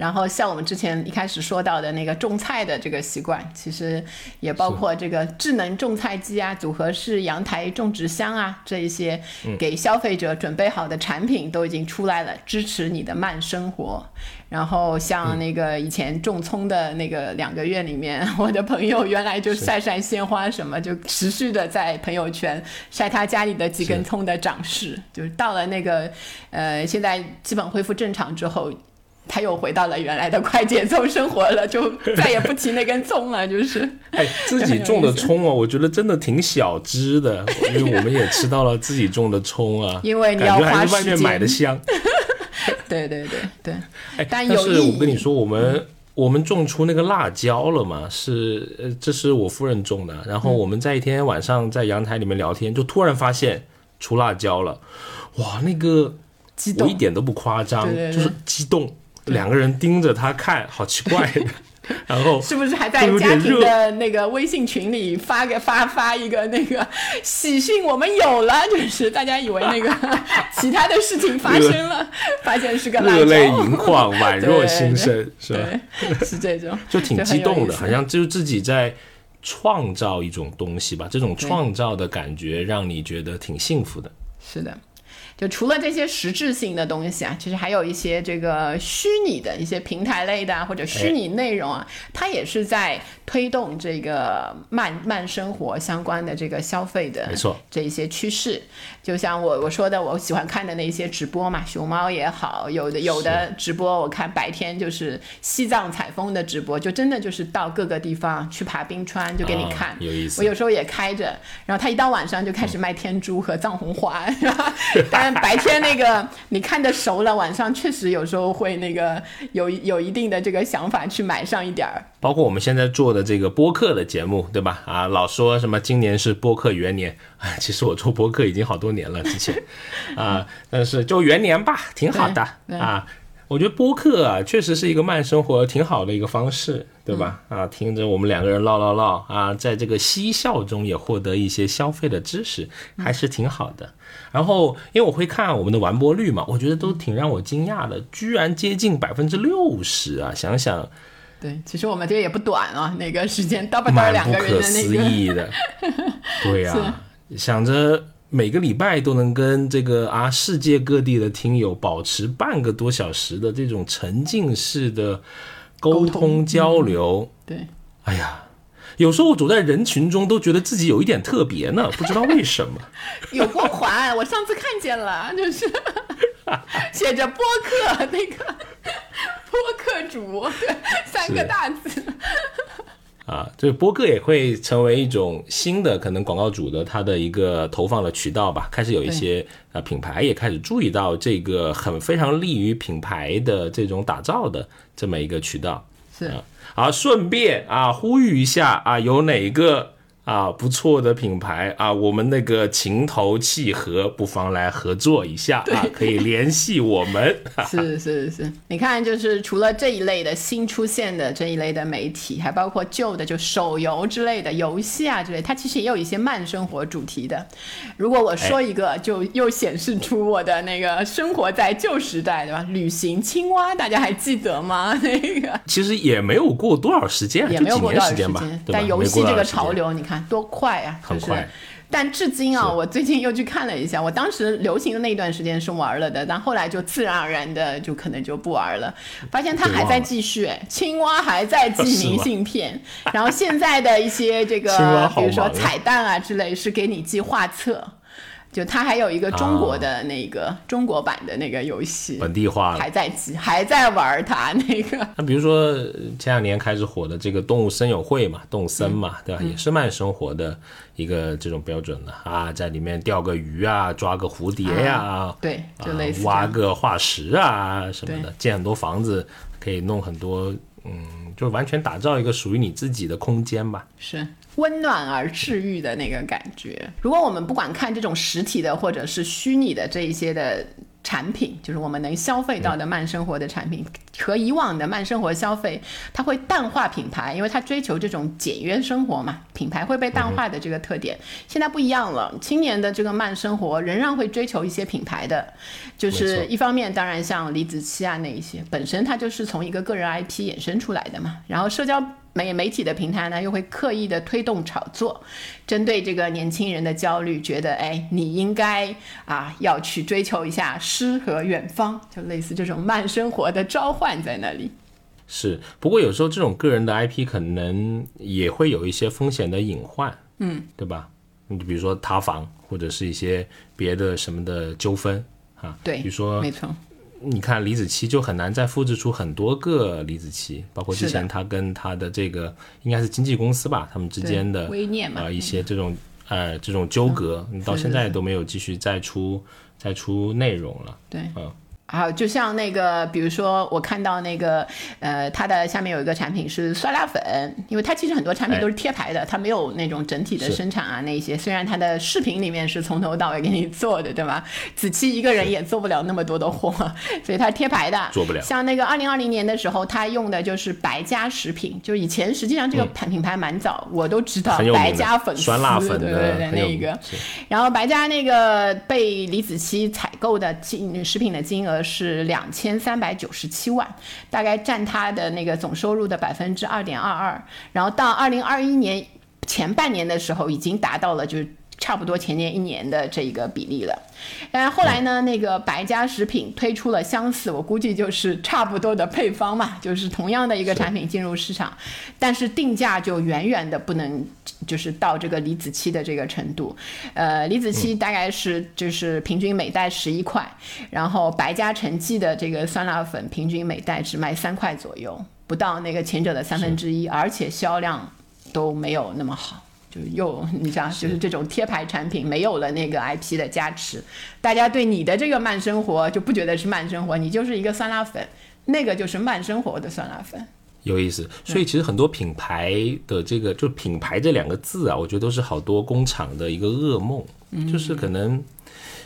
然后像我们之前一开始说到的那个种菜的这个习惯，其实也包括这个智能种菜机啊、组合式阳台种植箱啊这一些给消费者准备好的产品都已经出来了，支持你的慢生活。然后像那个以前种葱的那个两个月里面，我的朋友原来就晒晒鲜花什么，就持续的在朋友圈晒他家里的几根葱的长势，就是到了那个呃现在基本恢复正常之后。他又回到了原来的快节奏生活了，就再也不提那根葱了，就是。哎，自己 种的葱啊，我觉得真的挺小只的，因为我们也吃到了自己种的葱啊，因为你感觉还要花时是外面买的香。对对对对，哎，但有是我跟你说，我们我们种出那个辣椒了嘛？是呃，这是我夫人种的。然后我们在一天晚上在阳台里面聊天，就突然发现出辣椒了，哇，那个激动我一点都不夸张，就是激动，两个人盯着他看，好奇怪的。然后是不是还在家庭的那个微信群里发个发发一个那个喜讯，我们有了，就是大家以为那个 其他的事情发生了，发现是个辣热泪盈眶，宛若新生，是吧？是这种，就挺激动的，好像就自己在创造一种东西吧。这种创造的感觉让你觉得挺幸福的。是的。就除了这些实质性的东西啊，其实还有一些这个虚拟的一些平台类的啊，或者虚拟内容啊，它也是在推动这个慢慢生活相关的这个消费的没错这一些趋势。就像我我说的，我喜欢看的那些直播嘛，熊猫也好，有的有的直播我看白天就是西藏采风的直播，就真的就是到各个地方去爬冰川，就给你啊看。有意思我有时候也开着，然后他一到晚上就开始卖天珠和藏红花，然后 当然白天那个你看的熟了，晚上确实有时候会那个有有一定的这个想法去买上一点儿。包括我们现在做的这个播客的节目，对吧？啊，老说什么今年是播客元年，哎，其实我做播客已经好多年了，之前啊，但是就元年吧，挺好的啊。我觉得播客啊，确实是一个慢生活挺好的一个方式，对吧？啊，听着我们两个人唠唠唠啊，在这个嬉笑中也获得一些消费的知识，还是挺好的。然后，因为我会看我们的完播率嘛，我觉得都挺让我惊讶的，居然接近百分之六十啊！想想对，其实我们这个也不短啊，那个时间叨吧叨蛮两不可个人的那思个，议的。对呀、想着每个礼拜都能跟这个啊世界各地的听友保持半个多小时的这种沉浸式的沟通交流，对，哎呀。有时候我走在人群中，都觉得自己有一点特别呢，不知道为什么。有光环，我上次看见了，就是 写着播客那个播客主，三个大字。啊，这个播客也会成为一种新的可能广告主的他的一个投放的渠道吧。开始有一些呃品牌也开始注意到这个很非常利于品牌的这种打造的这么一个渠道。是，啊，顺便啊呼吁一下啊，有哪个啊不错的品牌啊，我们那个情投契合，不妨来合作一下啊，可以联系我们。是是是，你看，就是除了这一类的新出现的这一类的媒体，还包括旧的，就手游之类的游戏啊之类，它其实也有一些慢生活主题的。如果我说一个，就又显示出我的那个生活在旧时代，对吧？旅行青蛙，大家还记得吗？那个其实也没有过多少时间，也没有过多少时间吧，但游戏这个潮流，你看多快啊！就是很快。但至今啊，是我最近又去看了一下，我当时流行的那一段时间是玩了的，但后来就自然而然的就可能就不玩了，发现它还在继续，哎青蛙还在寄明信片，然后现在的一些这个比如说彩蛋啊之类，是给你寄画册。就它还有一个中国的那个、中国版的那个游戏，本地化了。还在还在玩它那个。那比如说前两年开始火的这个动物森友会嘛，动森嘛，对吧？也是慢生活的一个这种标准的啊，在里面钓个鱼啊，抓个蝴蝶呀，对，就类似、挖个化石啊什么的，建很多房子，可以弄很多，嗯，就完全打造一个属于你自己的空间吧。是。温暖而治愈的那个感觉。如果我们不管看这种实体的或者是虚拟的这一些的产品，就是我们能消费到的慢生活的产品，和以往的慢生活消费，它会淡化品牌，因为它追求这种简约生活嘛，品牌会被淡化的这个特点。现在不一样了，青年的这个慢生活仍然会追求一些品牌的，就是一方面，当然像李子柒啊那一些，本身它就是从一个个人 IP 衍生出来的嘛，然后社交。媒媒体的平台呢，又会刻意的推动炒作，针对这个年轻人的焦虑，觉得哎，你应该啊要去追求一下诗和远方，就类似这种慢生活的召唤在那里。是，不过有时候这种个人的 IP 可能也会有一些风险的隐患，嗯，对吧？你比如说塌房，或者是一些别的什么的纠纷啊，对，比如说没错。你看李子柒就很难再复制出很多个李子柒，包括之前他跟他的这个应该是经纪公司吧，他们之间的啊一些这种呃这种纠葛，你到现在都没有继续再出再出内容了。对，嗯。好，就像那个，比如说我看到那个，呃，它的下面有一个产品是酸辣粉，因为它其实很多产品都是贴牌的，它没有那种整体的生产啊那些。虽然它的视频里面是从头到尾给你做的，对吧？子期一个人也做不了那么多的货，所以它贴牌的。做不了。像那个二零二零年的时候，他用的就是白家食品，就是以前实际上这个品品牌蛮早，我都知道白家粉丝，酸辣粉对对对，那个。然后白家那个被李子柒采购的金食品的金额。是两千三百九十七万，大概占他的那个总收入的百分之二点二二。然后到二零二一年前半年的时候，已经达到了就是差不多前年一年的这一个比例了。但是后来呢，那个白家食品推出了相似，我估计就是差不多的配方嘛，就是同样的一个产品进入市场，但是定价就远远的不能就是到这个李子柒的这个程度。呃，李子柒大概是就是平均每袋十一块，然后白家陈记的这个酸辣粉平均每袋只卖三块左右，不到那个前者的三分之一，而且销量都没有那么好。就又你想，就是这种贴牌产品没有了那个 IP 的加持，大家对你的这个慢生活就不觉得是慢生活，你就是一个酸辣粉，那个就是慢生活的酸辣粉。有意思，所以其实很多品牌的这个就品牌这两个字啊，我觉得都是好多工厂的一个噩梦，就是可能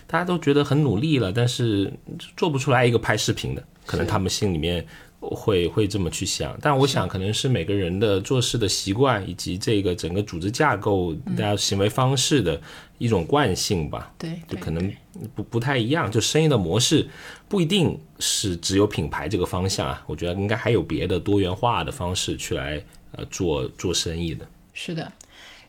大家都觉得很努力了，但是做不出来一个拍视频的，可能他们心里面。会会这么去想，但我想可能是每个人的做事的习惯，以及这个整个组织架构、大家行为方式的一种惯性吧。对，就可能不不太一样。就生意的模式不一定是只有品牌这个方向啊，我觉得应该还有别的多元化的方式去来呃做做生意的。是的。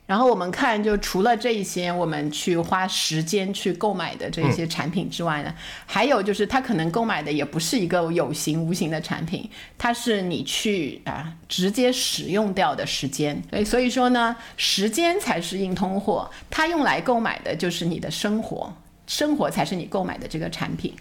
然后我们看，就除了这一些，我们去花时间去购买的这些产品之外呢，还有就是他可能购买的也不是一个有形无形的产品，它是你去啊直接使用掉的时间。所以所以说呢，时间才是硬通货，它用来购买的就是你的生活，生活才是你购买的这个产品。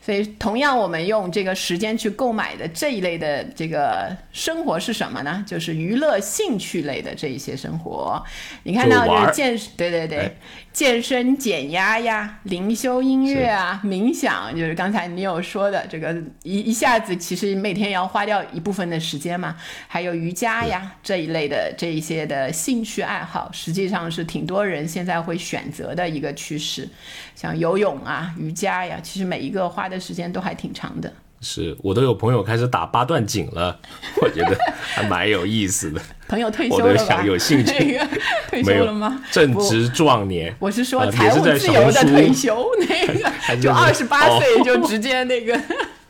所以，同样，我们用这个时间去购买的这一类的这个生活是什么呢？就是娱乐、兴趣类的这一些生活。你看到就是健，对对对。健身减压呀，灵修音乐啊，冥想，就是刚才你有说的这个一一下子，其实每天要花掉一部分的时间嘛。还有瑜伽呀这一类的这一些的兴趣爱好，实际上是挺多人现在会选择的一个趋势。像游泳啊、瑜伽呀，其实每一个花的时间都还挺长的。是我都有朋友开始打八段锦了，我觉得还蛮有意思的。朋友退休了吧？有兴趣？退休了吗？正值壮年。我是说财务自由的退休，那个 就二十八岁就直接那个。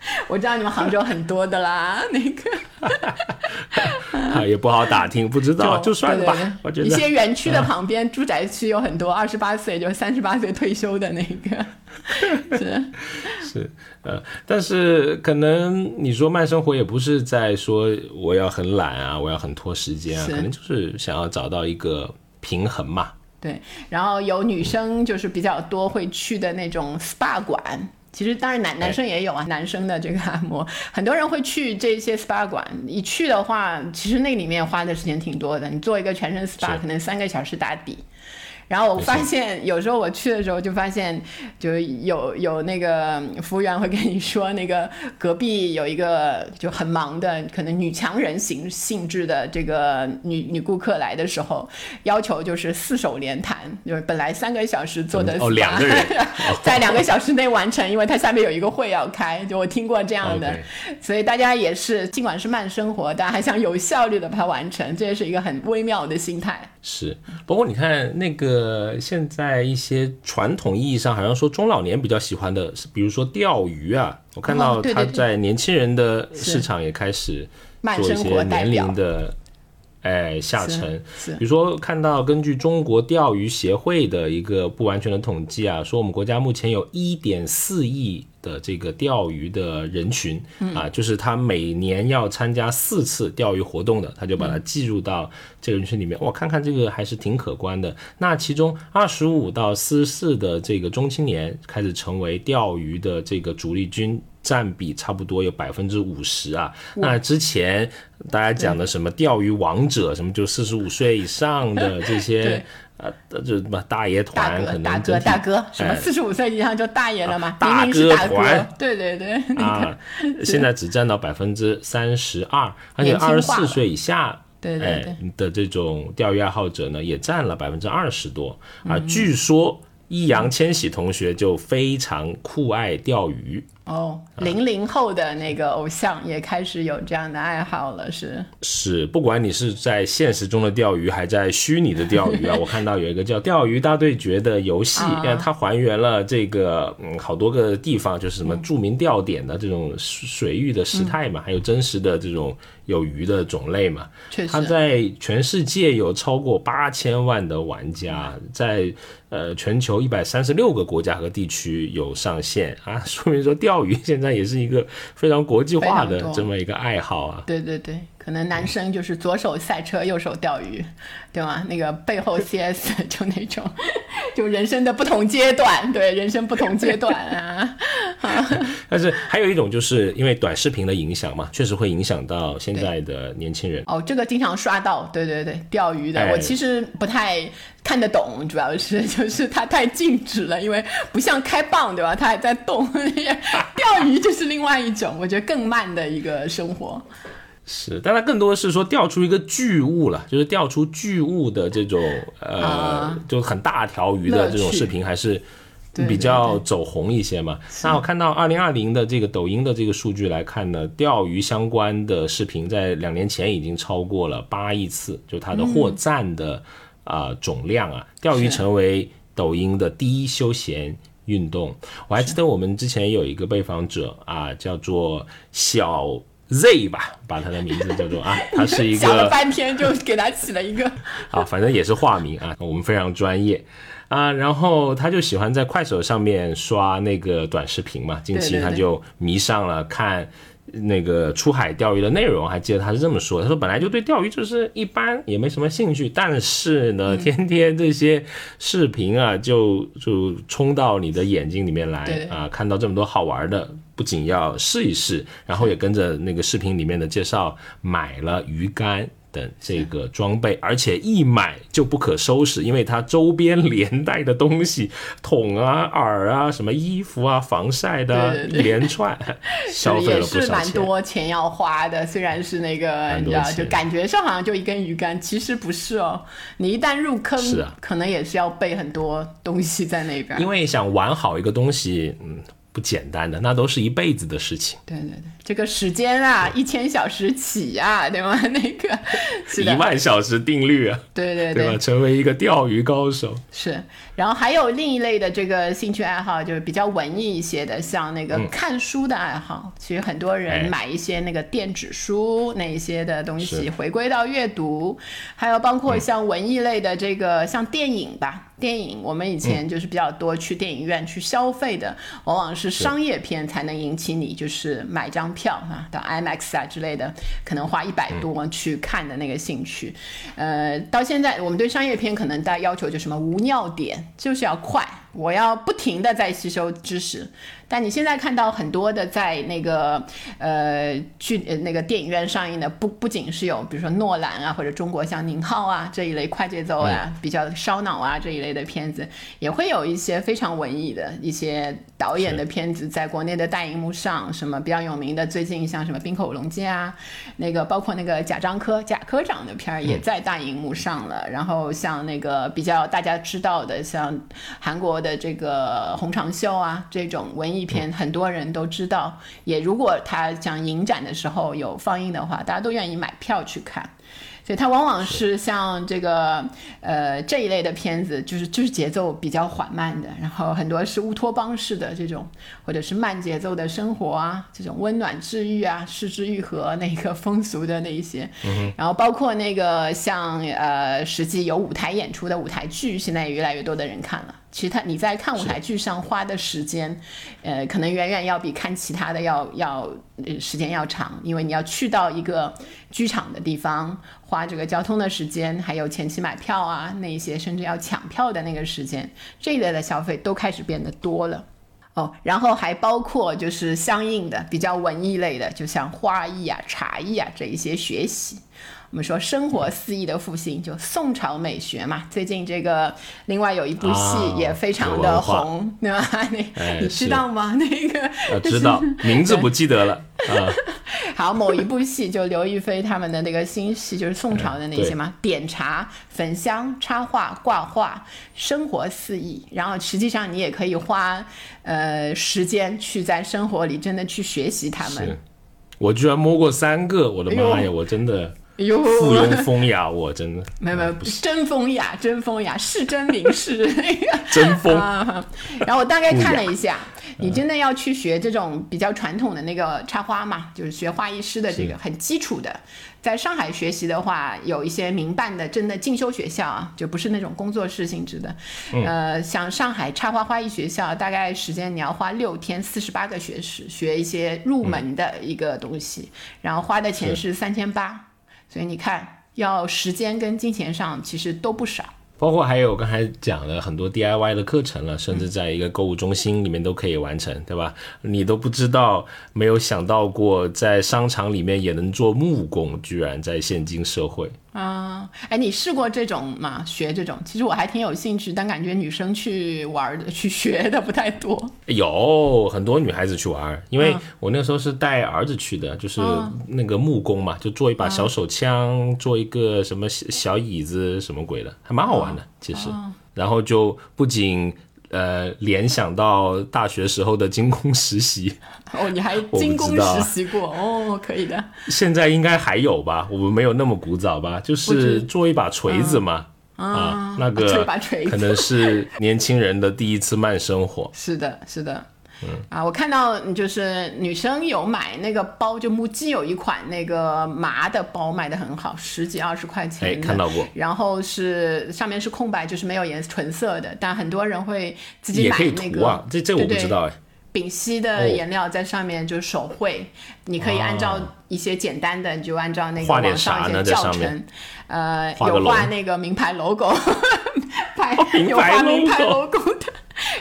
我知道你们杭州很多的啦，那个。啊，也不好打听，不知道就算了吧。我觉得一些园区的旁边住宅区有很多二十八岁就三十八岁退休的那个。是是呃，但是可能你说慢生活也不是在说我要很懒啊，我要很拖时间啊，可能就是想要找到一个平衡嘛。对，然后有女生就是比较多会去的那种 SPA 馆。其实当然男男生也有啊，男生的这个按摩，很多人会去这些 SPA 馆。一去的话，其实那里面花的时间挺多的。你做一个全身 SPA，可能三个小时打底。然后我发现，有时候我去的时候就发现，就有有那个服务员会跟你说，那个隔壁有一个就很忙的，可能女强人型性质的这个女女顾客来的时候，要求就是四手连弹，就是本来三个小时做的哦两个人 在两个小时内完成，因为他下面有一个会要开，就我听过这样的，所以大家也是尽管是慢生活，但还想有效率的把它完成，这也是一个很微妙的心态。是，不过你看那个。呃，现在一些传统意义上好像说中老年比较喜欢的，是比如说钓鱼啊，我看到他在年轻人的市场也开始做一些年龄的。哎，下沉。比如说，看到根据中国钓鱼协会的一个不完全的统计啊，说我们国家目前有一点四亿的这个钓鱼的人群啊，就是他每年要参加四次钓鱼活动的，他就把它计入到这个人群里面。我看看这个还是挺可观的。那其中二十五到四十四的这个中青年开始成为钓鱼的这个主力军。占比差不多有百分之五十啊！那之前大家讲的什么钓鱼王者，什么就四十五岁以上的这些呃，就什么大爷团，可能大哥大哥，什么四十五岁以上就大爷了嘛？大哥团，对对对啊！现在只占到百分之三十二，而且二十四岁以下，对对对的这种钓鱼爱好者呢，也占了百分之二十多啊！据说易烊千玺同学就非常酷爱钓鱼。哦，零零后的那个偶像也开始有这样的爱好了，是是，不管你是在现实中的钓鱼，还在虚拟的钓鱼啊，我看到有一个叫《钓鱼大对决》的游戏，它还原了这个嗯好多个地方，就是什么著名钓点的这种水域的时态嘛，还有真实的这种有鱼的种类嘛。确实，它在全世界有超过八千万的玩家，在呃全球一百三十六个国家和地区有上线啊，说明说钓。钓鱼现在也是一个非常国际化的这么一个爱好啊！对对对，可能男生就是左手赛车，右手钓鱼，对吗？那个背后 CS 就那种，就人生的不同阶段，对人生不同阶段啊。但是还有一种，就是因为短视频的影响嘛，确实会影响到现在的年轻人。哦，这个经常刷到，对对对，钓鱼的，我其实不太。看得懂，主要是 就是它太静止了，因为不像开蚌，对吧？它还在动。钓鱼就是另外一种，我觉得更慢的一个生活。是，但它更多的是说钓出一个巨物了，就是钓出巨物的这种呃，就很大条鱼的这种视频，还是比较走红一些嘛。那我看到二零二零的这个抖音的这个数据来看呢，钓鱼相关的视频在两年前已经超过了八亿次，就它的获赞的。啊，总量啊，钓鱼成为抖音的第一休闲运动。我还记得我们之前有一个被访者啊，叫做小 Z 吧，把他的名字叫做啊，他是一个想了半天就给他起了一个 啊，反正也是化名啊，我们非常专业啊。然后他就喜欢在快手上面刷那个短视频嘛，近期他就迷上了看。那个出海钓鱼的内容，还记得他是这么说：他说本来就对钓鱼就是一般，也没什么兴趣，但是呢，天天这些视频啊，就就冲到你的眼睛里面来啊，看到这么多好玩的，不仅要试一试，然后也跟着那个视频里面的介绍买了鱼竿。等这个装备，而且一买就不可收拾，因为它周边连带的东西，桶啊、饵啊、什么衣服啊、防晒的一连串，消费了不少钱。是蛮多钱要花的，虽然是那个，你知道，就感觉上好像就一根鱼竿，其实不是哦。你一旦入坑，是啊，可能也是要备很多东西在那边。因为想玩好一个东西，嗯。不简单的，那都是一辈子的事情。对对对，这个时间啊，一千小时起啊，对吗？那个一万小时定律啊，对对对吧？成为一个钓鱼高手是。然后还有另一类的这个兴趣爱好，就是比较文艺一些的，像那个看书的爱好。其实很多人买一些那个电子书那一些的东西，回归到阅读。还有包括像文艺类的这个，像电影吧。电影，我们以前就是比较多去电影院去消费的，往往是商业片才能引起你就是买张票啊，到 IMAX 啊之类的，可能花一百多去看的那个兴趣。呃，到现在我们对商业片可能大家要求就什么无尿点，就是要快。我要不停的在吸收知识，但你现在看到很多的在那个呃剧那个电影院上映的，不不仅是有比如说诺兰啊或者中国像宁浩啊这一类快节奏啊比较烧脑啊这一类的片子，也会有一些非常文艺的一些导演的片子在国内的大荧幕上，什么比较有名的，最近像什么《冰口龙介》啊，那个包括那个贾樟柯贾科长的片儿也在大荧幕上了，然后像那个比较大家知道的像韩国。的这个《红长袖》啊，这种文艺片很多人都知道。也如果他讲影展的时候有放映的话，大家都愿意买票去看。所以它往往是像这个呃这一类的片子，就是就是节奏比较缓慢的，然后很多是乌托邦式的这种，或者是慢节奏的生活啊，这种温暖治愈啊，失之愈合那个风俗的那一些，然后包括那个像呃实际有舞台演出的舞台剧，现在也越来越多的人看了。其实他你在看舞台剧上花的时间，呃，可能远远要比看其他的要要时间要长，因为你要去到一个剧场的地方，花这个交通的时间，还有前期买票啊那一些，甚至要抢票的那个时间，这一类的消费都开始变得多了。哦，然后还包括就是相应的比较文艺类的，就像花艺啊、茶艺啊这一些学习。我们说生活肆意的复兴，就宋朝美学嘛。最近这个另外有一部戏也非常的红，对吧？你你知道吗？那个知道，名字不记得了。好，某一部戏就刘亦菲他们的那个新戏，就是宋朝的那些嘛，点茶、焚香、插画、挂画，生活肆意。然后实际上你也可以花呃时间去在生活里真的去学习他们。我居然摸过三个，我的妈呀！我真的。哟，附庸风雅，我真的没有没有，真风雅，真风雅，是真名士那个真风。啊 然后我大概看了一下，你真的要去学这种比较传统的那个插花嘛，就是学花艺师的这个很基础的。在上海学习的话，有一些民办的真的进修学校啊，就不是那种工作室性质的。呃，像上海插花花艺学校，大概时间你要花六天四十八个学时，学一些入门的一个东西，然后花的钱是三千八。所以你看，要时间跟金钱上其实都不少，包括还有刚才讲了很多 DIY 的课程了，甚至在一个购物中心里面都可以完成，对吧？你都不知道，没有想到过，在商场里面也能做木工，居然在现今社会。啊，哎，你试过这种吗？学这种，其实我还挺有兴趣，但感觉女生去玩的、去学的不太多。有很多女孩子去玩，因为我那时候是带儿子去的，就是那个木工嘛，就做一把小手枪，做一个什么小椅子，什么鬼的，还蛮好玩的，其实。然后就不仅。呃，联想到大学时候的精工实习 哦，你还精工实习过哦，可以的。现在应该还有吧？我们没有那么古早吧？就是做一把锤子嘛，啊，那个 可能是年轻人的第一次慢生活。是的，是的。啊，我看到就是女生有买那个包，就木屐有一款那个麻的包卖的很好，十几二十块钱。哎，看到过。然后是上面是空白，就是没有颜纯色的，但很多人会自己买那个。这这我不知道哎。丙烯的颜料在上面就手绘，你可以按照一些简单的，你就按照那个网上一些教程，呃，有画那个名牌 logo，拍有画名牌 logo 的。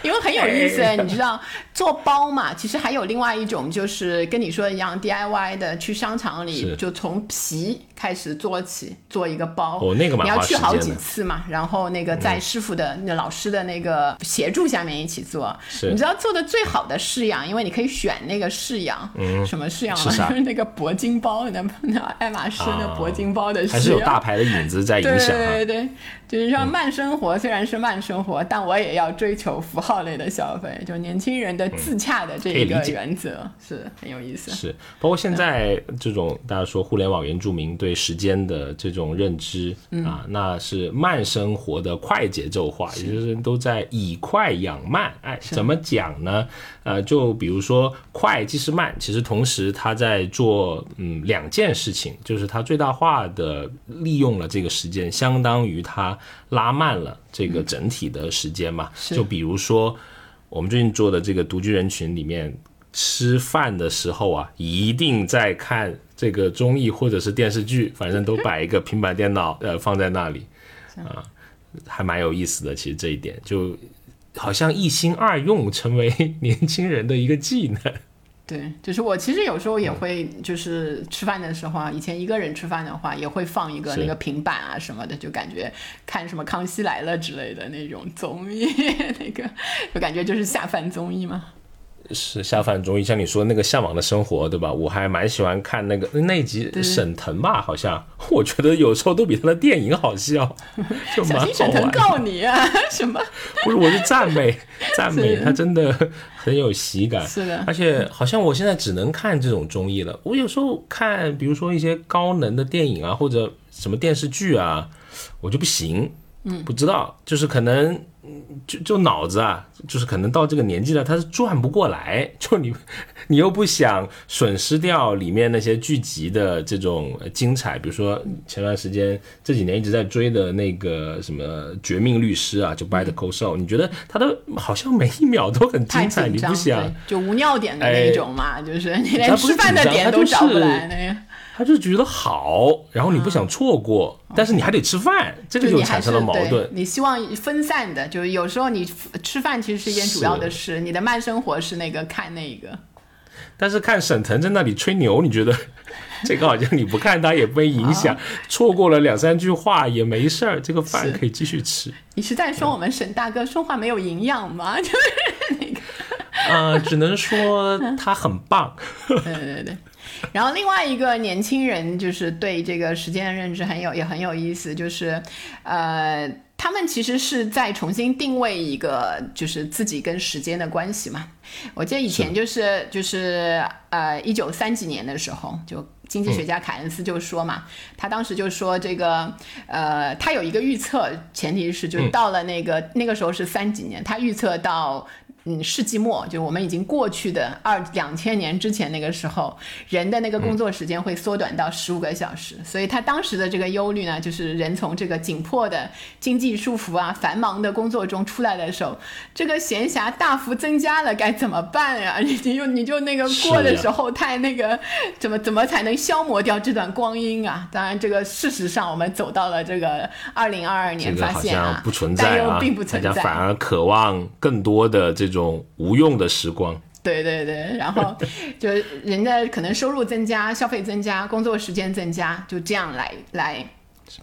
因为很有意思，你知道做包嘛？其实还有另外一种，就是跟你说一样 DIY 的，去商场里就从皮开始做起，做一个包。哦，那个你要去好几次嘛，然后那个在师傅的那老师的那个协助下面一起做。是，你知道做的最好的式样，因为你可以选那个式样，嗯，什么式样？就是 那个铂金包，那那爱马仕那铂金包的式样。还是有大牌的影子在影响。对对对，就是说慢生活虽然是慢生活，但我也要追求符号类的消费，就年轻人的自洽的这一个原则是很有意思。是，包括现在这种大家说互联网原住民对时间的这种认知啊，那是慢生活的快节奏化，也就是都在以快养慢。哎，怎么讲呢？呃，就比如说快即是慢，其实同时他在做嗯两件事情，就是他最大化的利用了这个时间，相当于他拉慢了这个整体的时间嘛。就比如说我们最近做的这个独居人群里面。吃饭的时候啊，一定在看这个综艺或者是电视剧，反正都摆一个平板电脑，呃，放在那里，啊，还蛮有意思的。其实这一点就好像一心二用，成为年轻人的一个技能。对，就是我其实有时候也会，就是吃饭的时候啊，以前一个人吃饭的话，也会放一个那个平板啊什么的，就感觉看什么《康熙来了》之类的那种综艺，那个就感觉就是下饭综艺嘛。是下饭综艺，像你说那个《向往的生活》，对吧？我还蛮喜欢看那个那集沈腾吧，好像 我觉得有时候都比他的电影好笑，就蛮好玩。沈腾告你啊？什么？不是，我是赞美 赞美他，真的很有喜感。是的，而且好像我现在只能看这种综艺了。我有时候看，比如说一些高能的电影啊，或者什么电视剧啊，我就不行。嗯，不知道，就是可能。就就脑子啊，就是可能到这个年纪了，他是转不过来。就你，你又不想损失掉里面那些剧集的这种精彩，比如说前段时间这几年一直在追的那个什么《绝命律师》啊，就《Call Saul》，你觉得他的好像每一秒都很精彩，你不想就无尿点的那种嘛？就是你连吃饭的点都找不来那个。他就觉得好，然后你不想错过，但是你还得吃饭，这个就产生了矛盾。你希望分散的，就是有时候你吃饭其实是一件主要的事，你的慢生活是那个看那个。但是看沈腾在那里吹牛，你觉得 这个好像你不看他也不会影响，错过了两三句话也没事儿，这个饭可以继续吃。你是在说我们沈大哥说话没有营养吗？就是那个。呃，只能说 他很棒。对对对。然后另外一个年轻人就是对这个时间的认知很有也很有意思，就是，呃，他们其实是在重新定位一个就是自己跟时间的关系嘛。我记得以前就是就是呃一九三几年的时候，就经济学家凯恩斯就说嘛，他当时就说这个呃他有一个预测，前提是就到了那个那个时候是三几年，他预测到。嗯，世纪末就我们已经过去的二两千年之前那个时候，人的那个工作时间会缩短到十五个小时，所以他当时的这个忧虑呢，就是人从这个紧迫的经济束缚啊、繁忙的工作中出来的时候，这个闲暇大幅增加了，该怎么办呀？你就你就那个过的时候太那个，怎么怎么才能消磨掉这段光阴啊？当然，这个事实上我们走到了这个二零二二年，发现啊，不存在啊，并不存在，反而渴望更多的这。种种无用的时光，对对对，然后 就人家可能收入增加、消费增加、工作时间增加，就这样来来。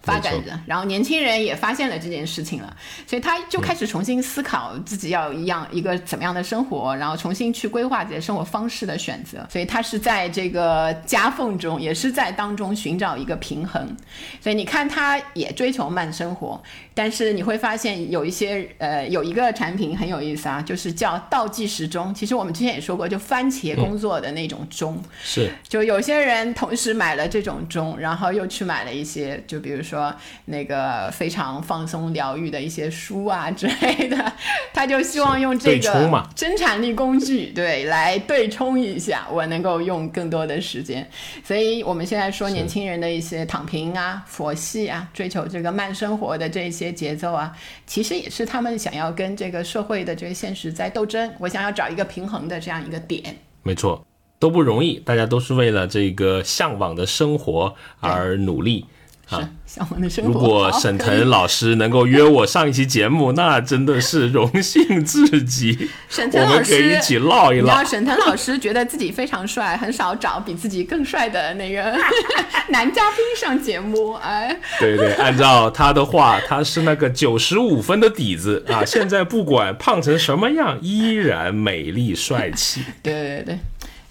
发展着，然后年轻人也发现了这件事情了，所以他就开始重新思考自己要一样一个怎么样的生活，然后重新去规划自己的生活方式的选择。所以他是在这个夹缝中，也是在当中寻找一个平衡。所以你看，他也追求慢生活，但是你会发现有一些呃，有一个产品很有意思啊，就是叫倒计时钟。其实我们之前也说过，就番茄工作的那种钟，是就有些人同时买了这种钟，然后又去买了一些，就比如。说那个非常放松疗愈的一些书啊之类的，他就希望用这个生产力工具对来对冲一下，我能够用更多的时间。所以我们现在说年轻人的一些躺平啊、佛系啊、追求这个慢生活的这些节奏啊，其实也是他们想要跟这个社会的这个现实在斗争。我想要找一个平衡的这样一个点。没错，都不容易，大家都是为了这个向往的生活而努力。是向往的生活。如果沈腾老师能够约我上一期节目，那真的是荣幸至极。沈腾老师，我们可以一起唠一唠。沈腾老师觉得自己非常帅，很少找比自己更帅的那个 男嘉宾上节目。哎，对对，按照他的话，他是那个九十五分的底子啊。现在不管胖成什么样，依然美丽帅气。对对对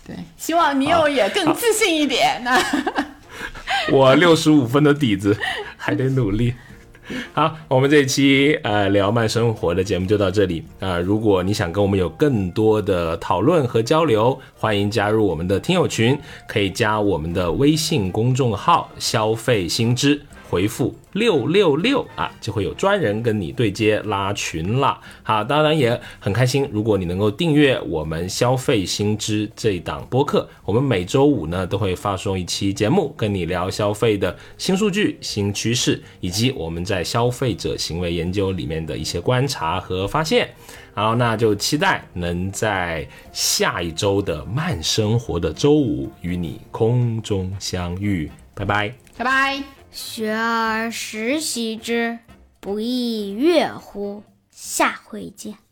对，希望你有也更自信一点。那。我六十五分的底子，还得努力。好，我们这一期呃聊慢生活的节目就到这里啊。如果你想跟我们有更多的讨论和交流，欢迎加入我们的听友群，可以加我们的微信公众号“消费新知”。回复六六六啊，就会有专人跟你对接拉群啦。好，当然也很开心，如果你能够订阅我们消费新知这一档播客，我们每周五呢都会发送一期节目，跟你聊消费的新数据、新趋势，以及我们在消费者行为研究里面的一些观察和发现。好，那就期待能在下一周的慢生活的周五与你空中相遇。拜拜，拜拜。学而时习之，不亦说乎？下回见。